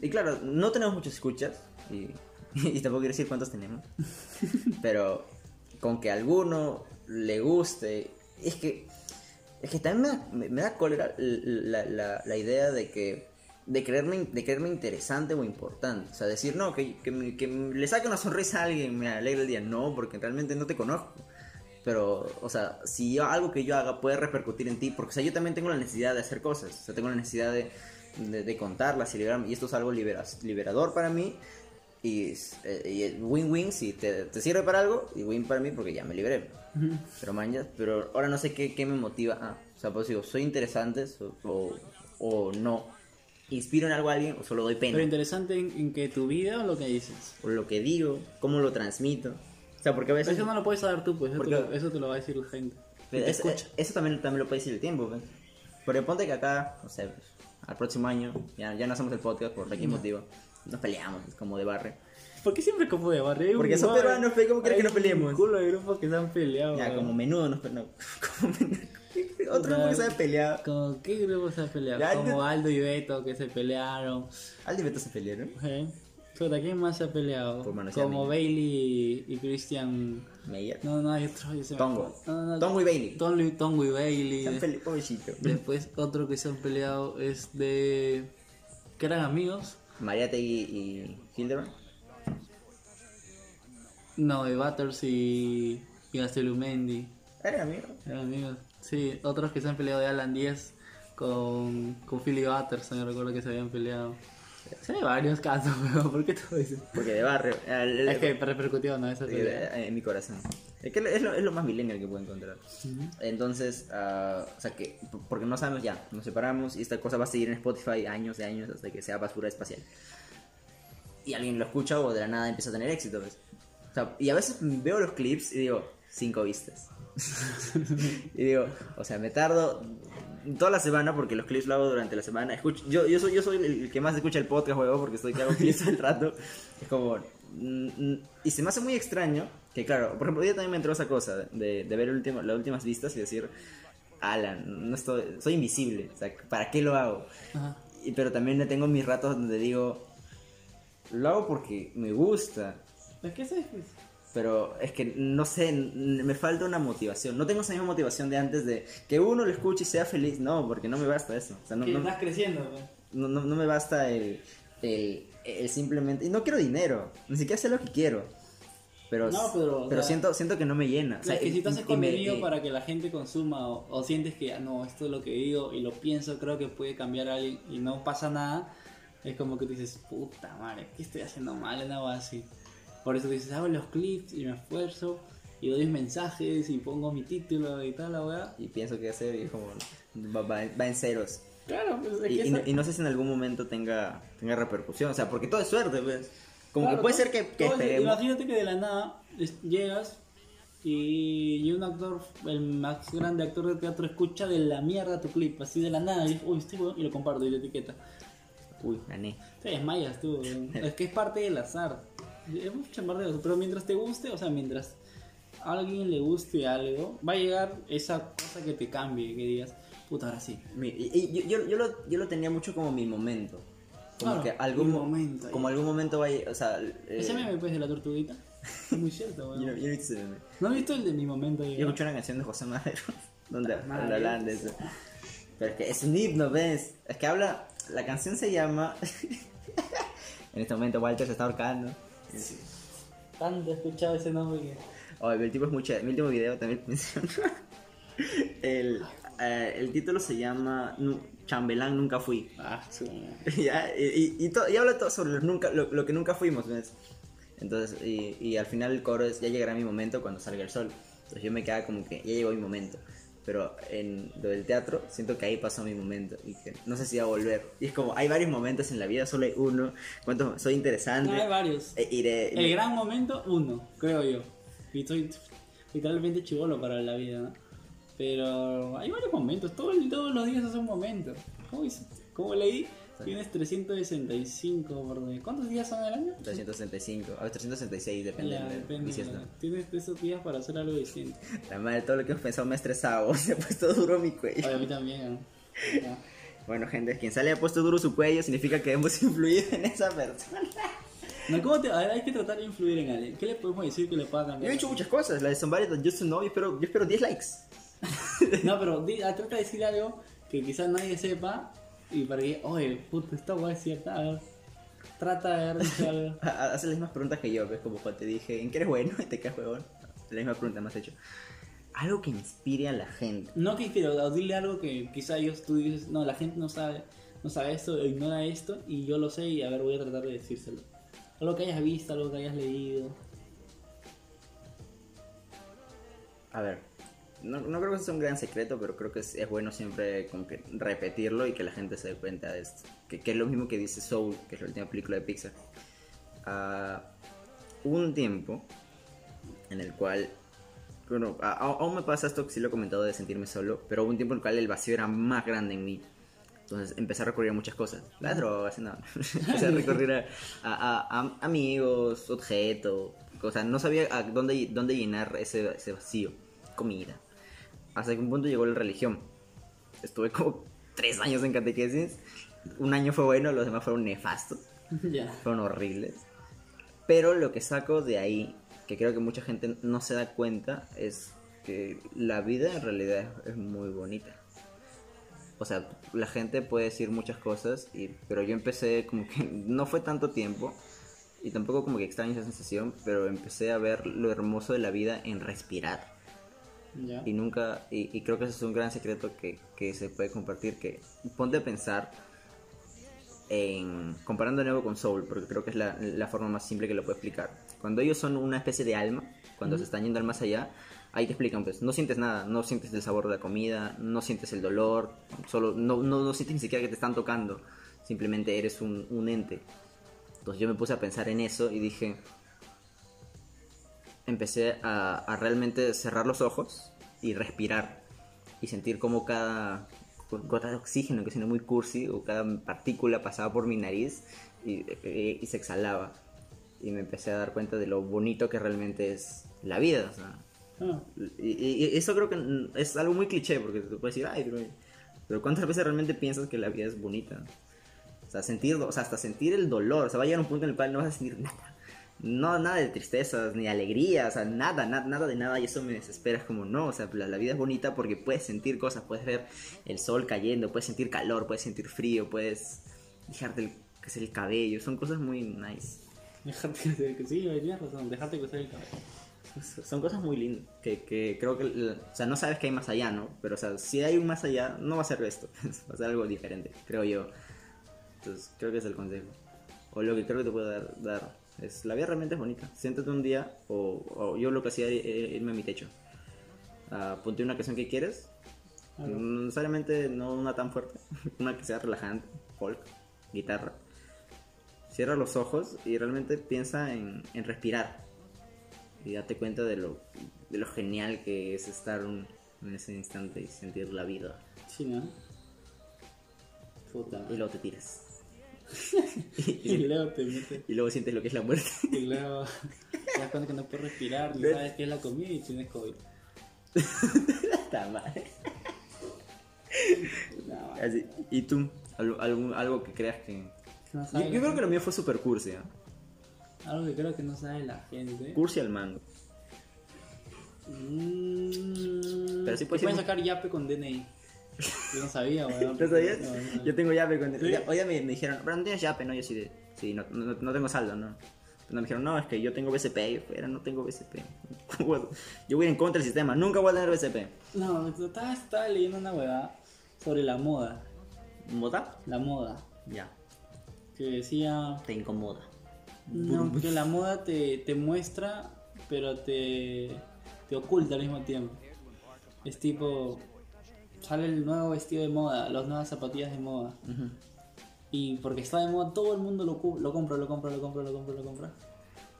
y claro, no tenemos muchas escuchas y, y tampoco quiero decir cuántos tenemos, pero con que a alguno le guste. Es que, es que también me da, me- da cólera la, la- la idea de que de creerme, de creerme interesante o importante. O sea, decir, no, que, que, que le saque una sonrisa a alguien me alegra el día. No, porque realmente no te conozco. Pero, o sea, si yo- algo que yo haga puede repercutir en ti, porque, o sea, yo también tengo la necesidad de hacer cosas. O sea, tengo la necesidad de, de, de contarlas y liberarme. Y esto es algo libera- liberador para mí. Y, eh, win-win si te, te sirve para algo y win para mí porque ya me liberé. Pero man, pero ahora no sé qué, qué me motiva. Ah, o sea, pues digo, ¿soy interesante o, o, o no? ¿Inspiro en algo a alguien o solo doy pena? Pero interesante en, en que tu vida o lo que dices. O lo que digo, cómo lo transmito. O sea, porque a veces... Eso no lo puedes saber tú, pues. Eso, Porque- te, lo, eso te lo va a decir la gente. Pero te eso, también, también lo puede decir el tiempo. pues. Pero ponte que acá, no sé, pues, al próximo año, ya, ya no hacemos el podcast por X motivo. Nos peleamos, como de barrio. ¿Por qué siempre como de un- Porque son no, peruanos, fe, ¿cómo quieres que nos peleemos? Culo de grupos que se han peleado. Ya, weón. como menudo nos peleamos. Como menudo. Otro grupo que se ha peleado. ¿Con qué grupos se han peleado? Ya, como Aldo y Beto que se pelearon. Aldi y Beto se pelearon. ¿eh? Puta, ¿quién más se ha peleado? Manosear Como. Bailey y Christian. Meyer. No, no, hay otro. Tongo. No, no. Tongo y Bailey. Tongo y, Tongo y Bailey. Se han pobrecito. Después otro que se han peleado es de... que eran amigos. Mariategui y Hildebrand. No, de Butters y, y Gastelumendi. Eran amigos. Eran amigos. Sí, otros que se han peleado de Alan 10 con, con Philly Butters, me recuerdo que se habían peleado. Sí, hay varios casos, pero ¿por qué todo eso? Porque de barrio. el- Es que repercutió, ¿no? Eh, en mi corazón. Es que es lo, es lo más millennial que puedo encontrar. Entonces, ah, o sea que, porque no sabemos ya, nos separamos y esta cosa va a seguir en Spotify años de años hasta que sea basura espacial. Y alguien lo escucha o de la nada empieza a tener éxito. pues. O sea, y a veces veo los clips y digo, cinco vistas. y digo, o sea, me tardo toda la semana porque los clips lo hago durante la semana. Escucho, yo, yo soy, yo soy el que más escucha el podcast, juego, porque estoy que hago clips todo el rato. Es como... mm, mm, Y se me hace muy extraño que, claro, por ejemplo, hoy día también me entró esa cosa de, de ver el último, las últimas vistas y decir, Alan, no estoy, soy invisible, o sea, ¿para qué lo hago? Ajá. Y, pero también tengo mis ratos donde digo, lo hago porque me gusta, que ese pero es que no sé, me falta una motivación. No tengo esa misma motivación de antes de que uno lo escuche y sea feliz. No, porque no me basta eso. O sea, no, que no, estás creciendo, no, no- no me basta el, el, el simplemente... Y no quiero dinero, ni siquiera sé lo que quiero. Pero, No, pero, o sea, siento, siento que no me llena. O sea, es que si tú haces contenido para que la gente consuma o, o sientes que, ah, no, esto es lo que digo y lo pienso, creo que puede cambiar a alguien y no pasa nada, es como que dices, puta madre, ¿qué estoy haciendo mal en algo así? Por eso dices, hago los clips y me esfuerzo y doy mensajes y pongo mi título y tal, la weá. Y pienso que hacer y como va, va- va en ceros. Claro, pues es Y, que y no, y no sé si en algún momento tenga, tenga repercusión. O sea, porque todo es suerte, pues. Como Claro, que puede todo- ser que, que Imagínate que de la nada llegas y, y un actor, el más grande actor de teatro, escucha de la mierda tu clip, así de la nada, y dice, uy, este weón", y lo comparto y te etiqueta. Uy, gané. Te desmayas tú, es que es parte del azar. Es mucho del azar, pero mientras te guste, o sea, mientras a alguien le guste algo, va a llegar esa cosa que te cambie, que digas, puta, ahora sí. Mi- y- y yo, yo, yo lo, yo lo tenía mucho como mi momento. Como Claro, que algún momento. Como algún momento va a o sea, eh, Ese meme pues de la tortuguita, es muy cierto, weón. yo, no, yo he visto ese meme. ¿No has visto el de mi momento? Yo escuché una canción de José Madero donde hablan de eso. Pero es que es un himno, ¿ves? Es que habla, la canción se llama... en este momento Walter se está ahorcando. Tanto he escuchado ese nombre que... El tipo es mucho. Mi último video también menciona. el, eh, el título se llama Chambelán Nunca Fui. Ah, madre. Ya, y, y, y to- y habla todo sobre los nunca, lo, lo que nunca fuimos, ¿ves? Entonces, y, y al final el coro es, ya llegará mi momento cuando salga el sol. Entonces yo me quedaba como que ya llegó mi momento. Pero en lo del teatro, siento que ahí pasó mi momento. Y que no sé si va a volver. Y es como, hay varios momentos en la vida, solo hay uno. ¿Cuántos? Soy interesante. No, hay varios. Eh, iré- El gran momento, uno, creo yo. Y estoy literalmente chivolo para la vida, ¿no? Pero hay varios momentos, todo todos los días es un momento. ¿Cómo, cómo leí? Tienes 365 por día. ¿Cuántos días son al año? 365, a ver, 366, depende Ya, de depende, bisiesto. ¿no? Tienes esos días para hacer algo distinto. La madre, todo lo que hemos pensado me ha estresado. Se ha puesto duro mi cuello. Oye, a mí también, ¿no? Ya. Bueno, gente, quien sale ha puesto duro su cuello significa que hemos influido en esa persona. No, ¿cómo te, a ver, hay que tratar de influir en alguien. ¿Qué le podemos decir que le pueda Yo cambiar? he hecho muchas cosas, la de Somebody That Just Know, yo espero, yo espero 10 likes. No, pero di- ah, trata de decir algo que quizás nadie sepa y para que, oye, puto, esta guay es cierta. Trata de haber dicho algo. Ha- ha- Haces las mismas preguntas que yo, ves como cuando te dije, ¿en qué eres bueno? Y te quedas huevón. La misma pregunta me has hecho. Algo que inspire a la gente. No que quiero, o dile algo que quizá ellos tú dices, no, la gente no sabe, no sabe esto, o ignora esto, y yo lo sé y a ver, voy a tratar de decírselo. Algo que hayas visto, algo que hayas leído. A ver, no, no creo que sea un gran secreto, pero creo que es, es bueno siempre como que repetirlo y que la gente se dé cuenta de esto. Que, que es lo mismo que dice Soul, que es la última película de Pixar. Hubo un tiempo en el cual, bueno, a- aún me pasa esto que sí lo he comentado de sentirme solo, pero hubo un tiempo en el cual el vacío era más grande en mí. Entonces empecé a recurrir a muchas cosas. Las drogas, no. empecé a recurrir a, a- a- a amigos, objetos, cosas. No sabía a dónde, dónde llenar ese, ese vacío. Comida. Hasta que un punto llegó la religión. Estuve como tres años en catequesis. Un año fue bueno, los demás fueron nefastos. ya. Fueron horribles. Pero lo que saco de ahí, que creo que mucha gente no se da cuenta, es que la vida en realidad es, es muy bonita. O sea, la gente puede decir muchas cosas, y, pero yo empecé como que no fue tanto tiempo, y tampoco como que extraño esa sensación, pero empecé a ver lo hermoso de la vida en respirar. Ya. Y nunca, y, y creo que ese es un gran secreto que, que se puede compartir, que ponte a pensar en, comparando de nuevo con Soul, porque creo que es la, la forma más simple que lo puedo explicar. Cuando ellos son una especie de alma, cuando se están yendo al más allá, ahí te explican, pues, no sientes nada, no sientes el sabor de la comida, no sientes el dolor, solo, no, no, no sientes ni siquiera que te están tocando, simplemente eres un, un ente. Entonces yo me puse a pensar en eso y dije, empecé a, a realmente cerrar los ojos y respirar y sentir como cada gota de oxígeno, que suena muy cursi, o cada partícula pasaba por mi nariz y, y- y se exhalaba. Y me empecé a dar cuenta de lo bonito que realmente es la vida. o sea, Ah, y, y- eso creo que es algo muy cliché, porque te puedes decir, ay, pero, pero ¿cuántas veces realmente piensas que la vida es bonita? O sea, sentir, o sea, hasta sentir el dolor, o sea, va a llegar un punto en el cual no vas a sentir nada. No, nada de tristezas, ni alegría, o sea, nada, nada, nada de nada, y eso me desespera, es como, no, o sea, la, la vida es bonita porque puedes sentir cosas, puedes ver el sol cayendo, puedes sentir calor, puedes sentir frío, puedes dejarte el, que sea el cabello, son cosas muy nice. dejarte que, que sí, tienes razón, dejarte crecer el cabello. Son cosas muy lindas, que, que creo que, o sea, no sabes que hay más allá, ¿no? Pero, o sea, si hay un más allá, no va a ser esto, va a ser algo diferente, creo yo. Entonces, creo que es el consejo. O lo que creo que te puedo dar, dar es, la vida realmente es bonita. Siéntate un día, o, o yo lo que hacía era irme a mi techo. Ah, ponte una canción que quieres, no necesariamente no una tan fuerte, una que sea relajante, folk, guitarra. Cierra los ojos y realmente piensa en, en respirar. Y date cuenta de lo, de lo genial que es estar un- en ese instante y sentir la vida. Sí, ¿no? Puta. Y luego te tiras. Y luego te metes. Y luego sientes lo que es la muerte. Y luego te das cuenta que no puedes respirar, ¿Ves? sabes qué es la comida y tienes COVID. Está mal. No, Así. ¿Y tú? ¿Algo, algún- algo que creas que... no Yo, yo creo que lo mío fue super cursi, ¿eh? Algo que creo que no sabe la gente. Cursi al mango. Mm, Pero sí te puede ser pueden muy- sacar yape con DNI. Yo no sabía, weón. ¿Lo sabías? No, no. Yo tengo llape con... ¿Sí? ya- Hoy día me, me dijeron, pero no tienes llape, ¿no? Yo sí de... Sí, no, no, no tengo saldo, ¿no? Pero me dijeron, no, es que yo tengo BCP. Yo, pero no tengo BCP. yo voy en contra del sistema. Nunca voy a tener BCP. No, estaba, estaba leyendo una huevada sobre la moda. ¿Moda? La moda. Ya. Que decía. Te incomoda. No, que la moda te, te muestra, pero te, te oculta al mismo tiempo. Es tipo. Sale el nuevo vestido de moda, las nuevas zapatillas de moda. Y porque está de moda, todo el mundo lo, lo compra, lo compra, lo compra, lo compra, lo compra.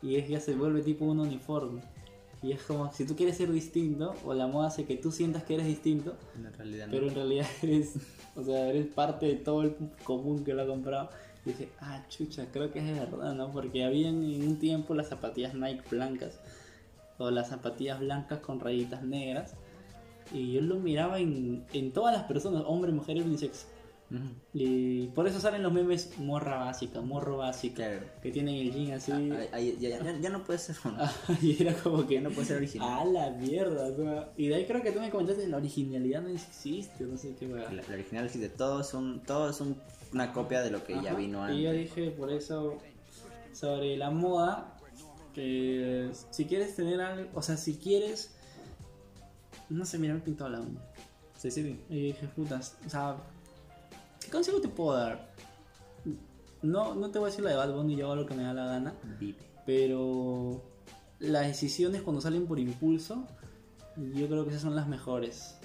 Y es ya se vuelve tipo un uniforme. Y es como, si tú quieres ser distinto, o la moda hace que tú sientas que eres distinto, En realidad no. pero en realidad eres, o sea, eres parte de todo el común que lo ha comprado. Y dije, ah, chucha, creo que es de verdad, ¿no? Porque habían en un tiempo las zapatillas Nike blancas, o las zapatillas blancas con rayitas negras. Y yo lo miraba en, en todas las personas, hombre, mujer y unisex. Y por eso salen los memes morra básica, morro básica, Claro. que tienen el jean así. Ay, ay, ya, ya- ya no puede ser. ¿no? y era como que Ya no puede ser original. A la mierda. o sea, Y de ahí creo que tú me comentaste la originalidad no existe, no sé qué La, weá. la original existe. Todo es, un, todo es un- una copia de lo que ya vino Y yo antes. dije por eso sobre la moda que si quieres tener algo, o sea, si quieres no sé, mira, me he pintado la uña. Sí, sí. Y dije, putas, o sea, ¿qué consejo te puedo dar? No, no te voy a decir la de Bad Bunny, yo hago lo que me da la gana, Vive. pero las decisiones cuando salen por impulso, yo creo que esas son las mejores.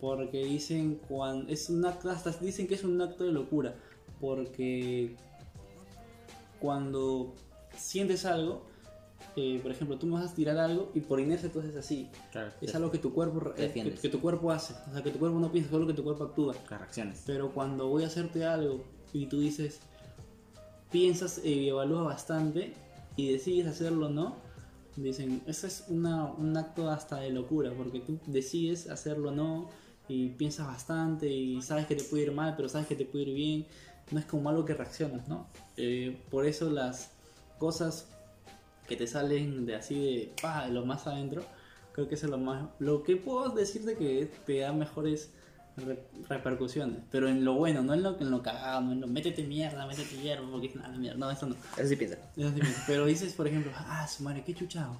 Porque dicen cuando es un acto, hasta dicen que es un acto de locura. Porque cuando sientes algo, eh, por ejemplo, tú me vas a tirar algo y por inercia tú haces así. Claro. Es algo que tu cuerpo eh, que, que tu cuerpo hace. O sea, que tu cuerpo no piensa, solo que tu cuerpo actúa. Las reacciones. Pero cuando voy a hacerte algo y tú dices, piensas y evalúas bastante y decides hacerlo o no, dicen, eso es una, un acto hasta de locura, porque tú decides hacerlo o no y piensas bastante y sabes que te puede ir mal, pero sabes que te puede ir bien. No es como algo que reaccionas, ¿no? Eh, por eso las cosas que te salen de así de, pa, de lo más adentro, creo que eso es lo más... Lo que puedo decirte que te da mejores re- repercusiones, pero en lo bueno, no en lo, en lo cagado, no en lo métete mierda, métete hierro, porque es nada, mierda, no, eso no. Eso sí piensa. Eso sí pienso. Pero dices, por ejemplo, ah, su madre, qué chuchado.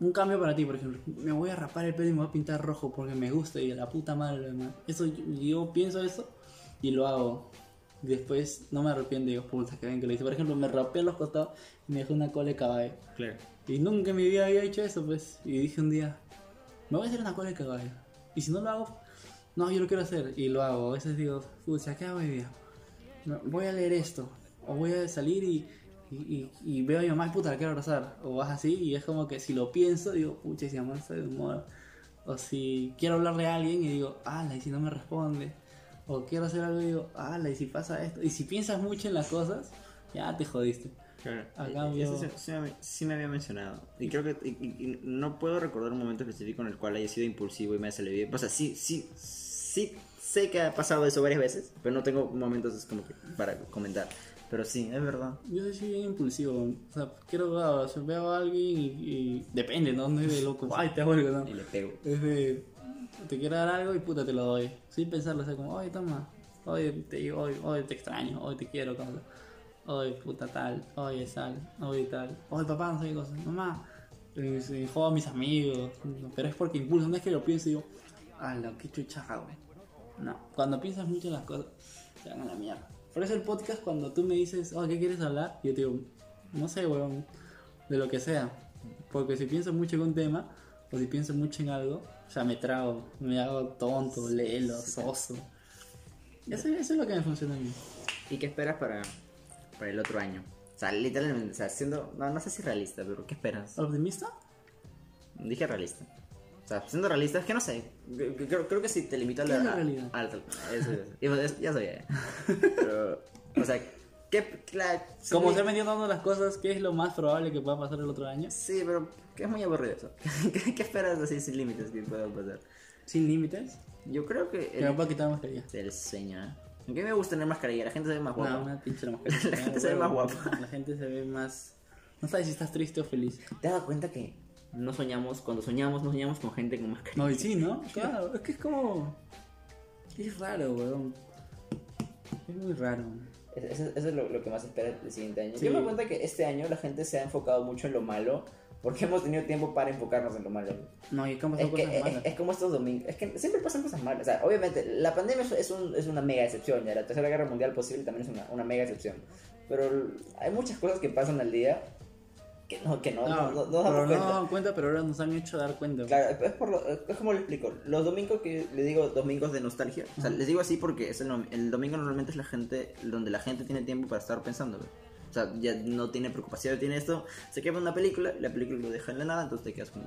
Un cambio para ti, por ejemplo. Me voy a rapar el pelo y me voy a pintar rojo porque me gusta y a la puta madre lo demás. Eso, yo, yo pienso eso y lo hago. Después no me arrepiento, digo, puta, que bien que lo hice. Por ejemplo, me rapé los costados y me dejé una cola de caballo. Claro. Y nunca en mi vida había hecho eso, pues. Y dije un día, me voy a hacer una cola de caballo. Y si no lo hago, no, yo lo quiero hacer. Y lo hago. A veces digo, pucha, ¿qué hago hoy día? Voy a leer esto. O voy a salir y, y, y- y veo a mi mamá y puta, la quiero abrazar. O vas así y es como que si lo pienso, digo, pucha, si mamá está de humor. O si quiero hablarle a alguien y digo, ala, y si no me responde. O quiero hacer algo y digo, ala, y si pasa esto. Y si piensas mucho en las cosas, ya te jodiste. Claro. A Eh, cambio- Eso sí, sí me, había mencionado. Y creo que y- y- no puedo recordar un momento específico en el cual haya sido impulsivo y me haya salido bien. O sea, sí, sí, sí sé que ha pasado eso varias veces, pero no tengo momentos como que para comentar. Pero sí, es verdad. Yo soy bien impulsivo. O sea, quiero o sea, veo a alguien y, y depende, ¿no? No es de loco. Ay, te hago algo, ¿no? Y le pego. Es de. Te quiero dar algo y puta te lo doy. Sin pensarlo, o sea, como, oye, toma. Oye, te, hoy, hoy te extraño. Hoy te quiero, cosa. Hoy, puta tal. Oye, sal. Hoy tal. Oye, papá, no sé qué cosa. Mamá. eh, sí, jodo a mis amigos. Pero es porque impulso. No es que lo pienso y digo, ala, qué chuchaja, güey. No. Cuando piensas mucho en las cosas, te van a la mierda. Por eso el podcast, cuando tú me dices, oh, ¿qué quieres hablar? Yo te digo, no sé, weón. De lo que sea. Porque si pienso mucho en un tema, o si pienso mucho en algo, o sea, me trago, me hago tonto, lelo, soso. Eso, eso es lo que me funciona a mí. ¿Y qué esperas para, para el otro año? O sea, literalmente, o sea, siendo, no, no sé si realista, pero ¿qué esperas? ¿Optimista? Dije realista. O sea, siendo realista, es que no sé. Creo, creo que si te limito a ¿Qué la. realidad? a- eso, eso, eso, eso, ya sabía. Pero, o sea, ¿qué. La, Como se han venido dando las cosas, ¿qué es lo más probable que pueda pasar el otro año? Sí, pero que es muy aburrido eso. ¿Qué, qué esperas así sin límites que pueda pasar? Sin límites. Yo creo que. Que me pueda quitar la mascarilla. El sueño, ¿eh? A mí me gusta tener mascarilla, la gente se ve más guapa. No, una pinche la mascarilla. La gente se ve más guapa. La gente se ve más. No sabes si estás triste o feliz. ¿Te has dado cuenta que no soñamos, cuando soñamos, no soñamos con gente con mascarilla? No, y sí, ¿no? Claro, es que es como. Es raro, weón. Es muy raro. Eso, eso es lo, lo que más espera el siguiente año. Sí. Yo me doy cuenta que este año la gente se ha enfocado mucho en lo malo porque hemos tenido tiempo para enfocarnos en lo malo. No, y cómo Es, que, cosas es, malas. es como estos domingos. Es que siempre pasan cosas malas. O sea, obviamente, la pandemia es, es, un- es una mega excepción. Ya la tercera guerra mundial posible también es una, una mega excepción. Pero hay muchas cosas que pasan al día que no, que no, no, no, no pero no cuenta. daban cuenta, pero ahora nos han hecho dar cuenta. Claro, es, por lo- es como le explico. Los domingos que le digo domingos de nostalgia. O sea, les digo así porque es el, el domingo normalmente es la gente donde la gente tiene tiempo para estar pensando. O sea, ya no tiene preocupación, tiene esto. Se queda una película la película lo deja en la nada, entonces te quedas como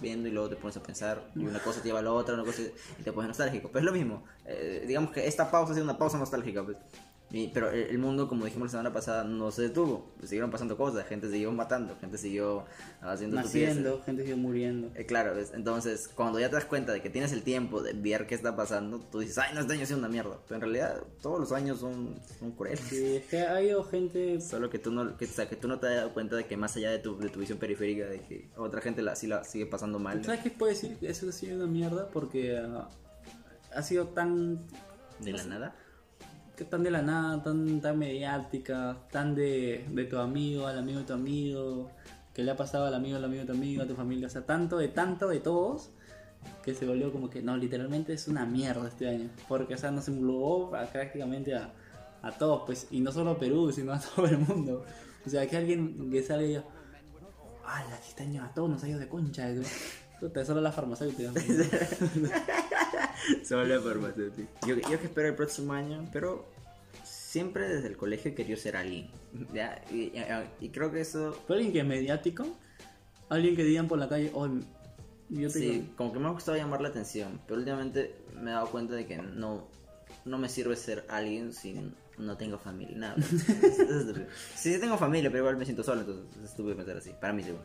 viendo y luego te pones a pensar y una cosa te lleva a la otra, una cosa y te pones nostálgico. Pero es lo mismo. Eh, digamos que esta pausa ha sido una pausa nostálgica, pues. Pero el mundo, como dijimos la semana pasada, no se detuvo. Siguieron pasando cosas, gente siguió matando, gente siguió haciendo. Naciendo, gente sigue muriendo. Eh, claro, ¿ves? entonces cuando ya te das cuenta de que tienes el tiempo de ver qué está pasando, tú dices, ay, no, este año sido una mierda. Pero en realidad todos los años son, son crueles. Sí, es que ha habido gente. Solo que tú no, que, o sea, que tú no te has dado cuenta de que más allá de tu, de tu visión periférica, de que otra gente la, sí la sigue pasando mal. ¿Sabes qué puedo decir? Eso ha sido una mierda porque ah, ha sido tan De la nada. Tan de la nada, tan, tan mediática, tan de, de tu amigo al amigo de tu amigo, que le ha pasado al amigo al amigo de tu amigo, a tu familia, o sea, tanto de tanto de todos, que se volvió como que no, literalmente es una mierda este año, porque o sea, nos englobó prácticamente a, a todos, pues, y no solo a Perú, sino a todo el mundo. O sea, que alguien que sale y diga, ¡ah, la este año a todos nos ha ido de concha! güey". Puta, solo las farmacéuticas. Se vuelve farmacéutico. Yo, yo que espero el próximo año, pero siempre desde el colegio he querido ser alguien. ¿ya? Y, y- y creo que eso, Pero alguien que es mediático, alguien que digan por la calle, oh, yo te sí, como que me ha gustado llamar la atención, pero últimamente me he dado cuenta de que no, no me sirve ser alguien si no tengo familia. Nada. Es- es estúpido. sí, sí tengo familia, pero igual me siento solo, entonces es estúpido pensar así, para mí según,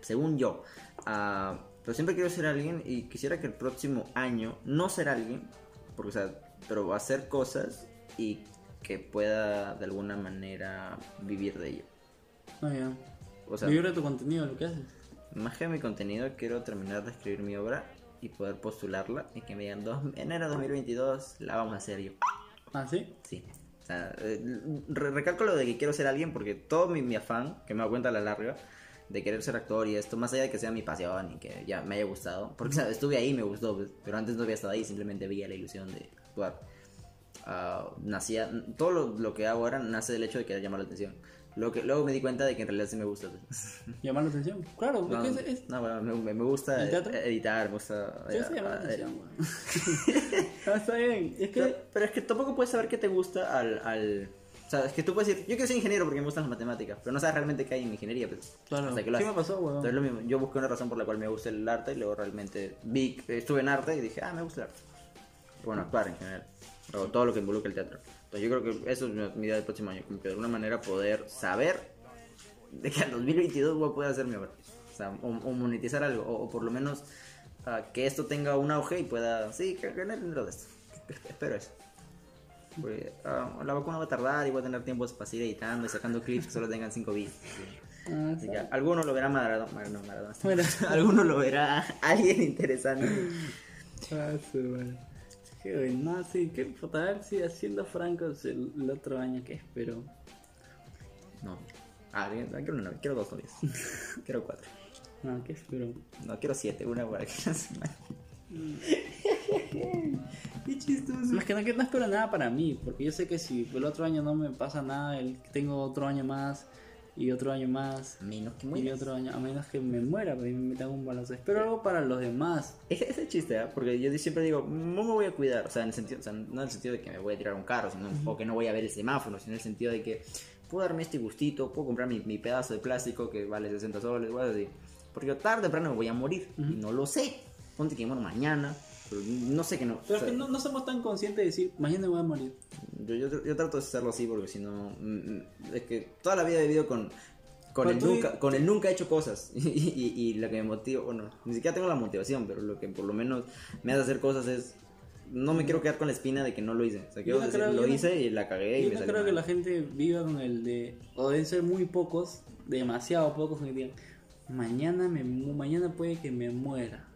según yo. Ah, pero siempre quiero ser alguien y quisiera que el próximo año no ser alguien, porque o sea, pero hacer cosas y que pueda de alguna manera vivir de ello. Ah, ya. O sea, Vivir de tu contenido, lo que haces. más que mi contenido, quiero terminar de escribir mi obra y poder postularla y que me digan dos, enero de 2022 la vamos a hacer yo. Ah, ¿sí? Sí. O sea, eh, re- recalco lo de que quiero ser alguien porque todo mi, mi afán, que me da cuenta a la larga, de querer ser actor y esto, más allá de que sea mi pasión y que ya me haya gustado, porque sea, estuve ahí y me gustó, pues, pero antes no había estado ahí, simplemente veía la ilusión de actuar. Ah, nacía, todo lo, lo que hago ahora nace del hecho de querer llamar la atención. Lo que, luego me di cuenta de que en realidad sí me gusta. pues. Llamar la atención. Claro, No, es, es- no, bueno, me, me gusta ¿El teatro? editar, me gusta... sí, sí, llamar la eh, atención. Ah, está bien. Es que. Pero, pero es que tampoco puedes saber qué te gusta al, al... O sea, es que tú puedes decir, yo quiero ser ingeniero porque me gustan las matemáticas, pero no sabes realmente qué hay en ingeniería, pues. Claro. Hasta que lo Sí haces. me pasó, weón. Entonces lo mismo, yo busqué una razón por la cual me gusta el arte y luego realmente vi, estuve en arte y dije, ah, me gusta el arte. Bueno, actuar en general, o todo lo que involucra el teatro. Entonces yo creo que eso es mi, mi idea del próximo año, como que de alguna manera poder saber de que al 2022 voy a poder hacer mi obra. O sea, o, o monetizar algo, o, o por lo menos ah, que esto tenga un auge y pueda, sí, que- ganar dinero de esto. Espero eso. Porque ah, la vacuna va a tardar y voy a tener tiempo para seguir editando y sacando clips que solo tengan 5 bits. Ah, Así que alguno lo verá Maradona. Mar- no, Maradona. Bueno. alguno lo verá alguien interesante. Ah, sí. Qué bueno. No, sí, que puta, a ver si haciendo francos el, el otro año que espero. No. Ah, quiero una quiero dos novias. quiero cuatro. No, que espero. No, quiero siete, una para cada semana. Qué chistoso. Es que no, que no espero nada para mí, porque yo sé que si el otro año no me pasa nada, el, tengo otro año más y otro año más Menos que y muy otro año, a menos que me muera, pues, y me metan un balazo. Espero algo para los demás. Ese, ese chiste, ¿ah? porque yo siempre digo, no me voy a cuidar, o sea, en el sentido, o sea, no en el sentido de que me voy a tirar un carro, sino, o que no voy a ver el semáforo, sino en el sentido de que puedo darme este gustito, puedo comprar mi, mi pedazo de plástico que vale 60 soles, o algo así, porque tarde o temprano me voy a morir, y no lo sé, ponte que muero mañana, pero no sé que no. Pero o sea, que no, no somos tan conscientes de decir, mañana me voy a morir. Yo, yo, yo trato de hacerlo así porque si no. mm, mm, Es que toda la vida he vivido con. Con Pero el, nunca, con el nunca he hecho cosas. Y, y, y lo que me motiva. Bueno, ni siquiera tengo la motivación, pero lo que por lo menos me hace hacer cosas es. No me quiero quedar con la espina de que no lo hice. O sea, quiero no decir, creo- lo no- hice y la cagué y Yo me no salió creo que la gente viva con el de, o deben ser muy pocos, demasiado pocos, que digan, mañana, me, mañana puede que me muera.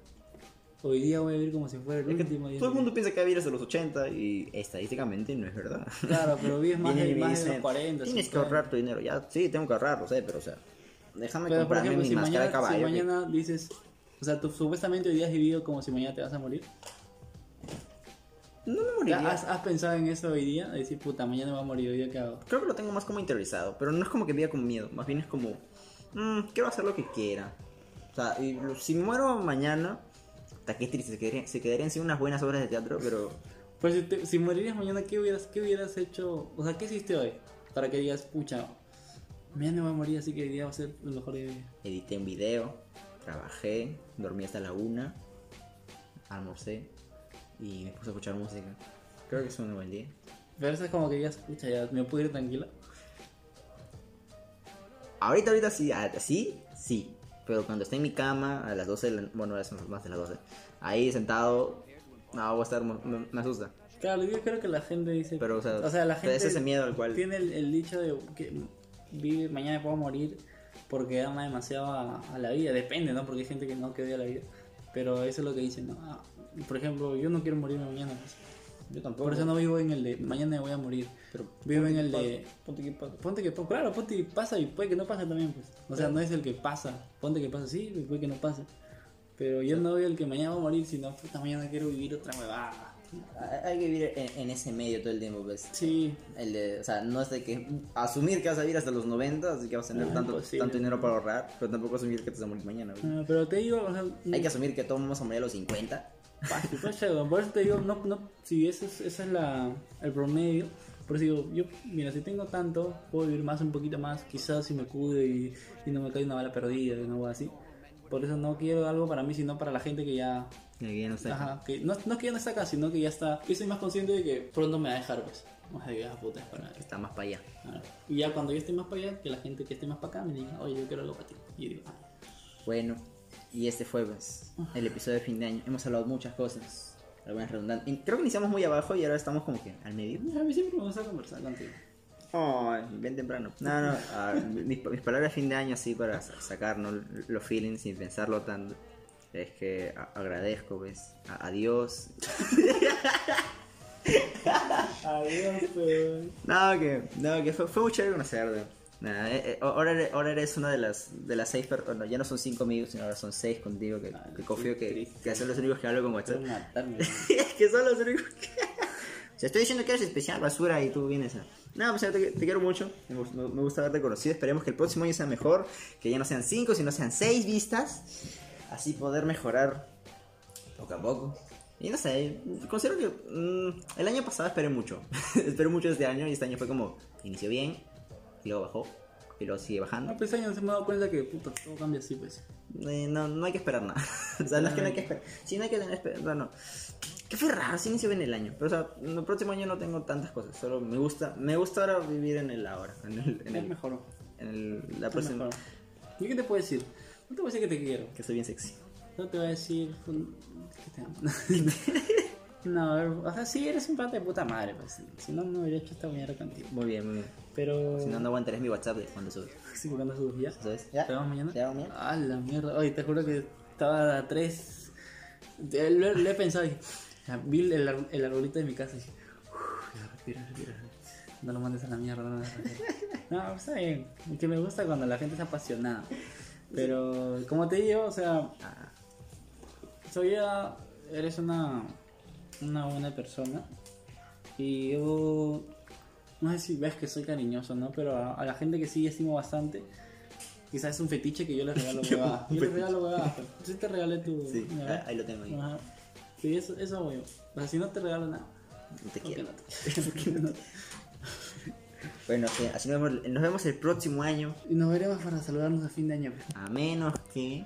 Hoy día voy a vivir como si fuera el Es que último día. todo el mundo piensa que va a vivir hasta los 80 y estadísticamente no es verdad. Claro, pero vives más, de, los 40. Tienes que 50. ahorrar tu dinero. Ya, sí, tengo que ahorrar, lo sé, pero o sea, déjame Pero comprarme ejemplo, mi si máscara mañana, de caballo. si que- mañana dices, o sea, tú supuestamente hoy día has vivido como si mañana te vas a morir. No me moriría. ¿Has, has pensado en eso hoy día? De decir, puta, mañana me voy a morir, hoy día qué hago. Creo que lo tengo más como interiorizado, pero no es como que viva con miedo, más bien es como, mm, quiero hacer lo que quiera. O sea, y si muero mañana, hasta qué triste, se quedarían, se quedarían sin unas buenas obras de teatro, pero Pues si, te- si morirías mañana, ¿qué hubieras, ¿qué hubieras hecho? O sea, ¿qué hiciste hoy? Para que digas, pucha, mañana me voy a morir, así que hoy día va a ser el mejor día edité un video, trabajé, dormí hasta la una, almorcé y me puse a escuchar música. Creo que es un buen día. Pero eso es como que digas, pucha, ya me puedo ir tranquilo. Ahorita, ahorita sí, ah, sí, sí. Pero cuando esté en mi cama a las 12, de la- bueno, son más de las 12, ahí sentado, no, voy a estar, me, me asusta. Claro, yo creo que la gente dice. Pero, o sea, la gente es ese miedo al cual... tiene el, el dicho de que vive, mañana puedo morir porque ama demasiado a, a la vida. Depende, ¿no? Porque hay gente que no que odia la vida. Pero eso es lo que dicen, ¿no? Ah, por ejemplo, yo no quiero morirme mañana. pues. Yo tampoco. Por eso no vivo en el de mañana me voy a morir. Pero Vivo en el de. pasa, Ponte que pasa. Ponte que, claro, ponte que pasa y puede que no pase también, pues. O sea, no es el que pasa. Ponte que pasa, sí, y puede que no pase. Pero yo no veo el que mañana va a morir, sino puta mañana quiero vivir otra huevada. Hay que vivir en, en ese medio todo el tiempo, pues. Sí, El de, o sea, no es de que asumir que vas a vivir hasta los 90, así que vas a tener Ah, tanto, imposible. tanto dinero para ahorrar, pero tampoco asumir que te vas a morir mañana. güey. ah, pero te digo, o sea, Hay que asumir que todos vamos a morir a los 50. Fácil, pues. Por eso te digo, no, no, si ese es, ese es la, el promedio, por eso digo, yo, mira, si tengo tanto, puedo vivir más, un poquito más, quizás si me cuide y, y no me cae una bala perdida y no así. Por eso no quiero algo para mí, sino para la gente que ya, Que ya no sé. ajá, que no, no que ya no está acá, sino que ya está, yo soy más consciente de que pronto me va a dejar, pues. Más de que, ah, puta, es para Está más para allá. Y ya cuando yo esté más para allá, que la gente que esté más para acá me diga, oye, yo quiero algo para ti. Y yo digo, ah, Bueno, y este fue pues, el episodio de fin de año. Hemos hablado muchas cosas. Algunas redundantes. Creo que iniciamos muy abajo y ahora estamos como que al medio. a mí siempre me gusta conversar contigo. Ay, bien temprano. No, no, ah, mis, mis palabras de fin de año así para sa- sacar ¿no? los feelings sin pensarlo tanto. Es que agradezco, ¿ves? A, a Dios. Adiós, pues. No, que, no, que fue, fue muy chévere conocerte. Nada, eh, eh, ahora, eres, ahora eres una de las, de las seis personas, ya no son cinco amigos, sino ahora son seis contigo, que, Ay, que confío que, que son los únicos que hablo con WhatsApp. Que son los únicos que... O sea, estoy diciendo que eres especial, basura, y tú vienes a... No, pues te, te quiero mucho, me, gus- me- me gusta haberte conocido, esperemos que el próximo año sea mejor, que ya no sean cinco, sino sean seis vistas, así poder mejorar poco a poco. Y no sé, considero que mm, el año pasado esperé mucho, esperé mucho este año y este año fue como, inició bien, y luego bajó, y luego sigue bajando. No, pues años se me he dado cuenta que puta, todo cambia así, pues. Eh, no, no hay que esperar nada. o sea, no es que no hay que esperar. Sí, no hay que tener esperanza. No. Que fue raro, sí inició bien el año. Pero, o sea, el próximo año no tengo tantas cosas. Solo me gusta, me gusta ahora vivir en el ahora. En, el, en, el, mejor. en el- la próxima. mejor. ¿Y qué te puedo decir? No te voy a decir que te quiero. Que soy bien sexy. No te voy a decir que te amo. no, a ver, o sea, sí, eres un pata de puta madre, pues. Si no, no hubiera hecho esta mañana contigo. Muy bien, muy bien. Pero. Si no, no aguantaréis mi WhatsApp de cuando subes. Sí, cuando subes ya. ¿Sabes? ¿Ya? ¿Te vamos mañana? ¿Ya vamos mañana? Ah, la mierda. Oye, te juro que estaba a tres. Lo, lo he pensado y vi el, el arbolito de mi casa y dije, "Uf, ya, respira, respira. No lo mandes a la mierda, no. No, pues está bien. Que me gusta cuando la gente es apasionada. Pero, como te digo, o sea, soy ya. Eres una. Una buena persona. Y yo. No sé si ves que soy cariñoso, ¿no? Pero a, a la gente que sí estimo bastante. Quizás es un fetiche que yo les regalo huevadas. Yo les regalo huevadas. pero Sí te regalé tu. sí, ah, ahí lo tengo ahí. Ajá. Sí, eso, eso hago yo. O sea, si no te regalo nada. No te ¿por qué quiero. no te- Bueno, sí, así nos vemos, nos vemos el próximo año. Y nos veremos para saludarnos a fin de año. pues. A menos que.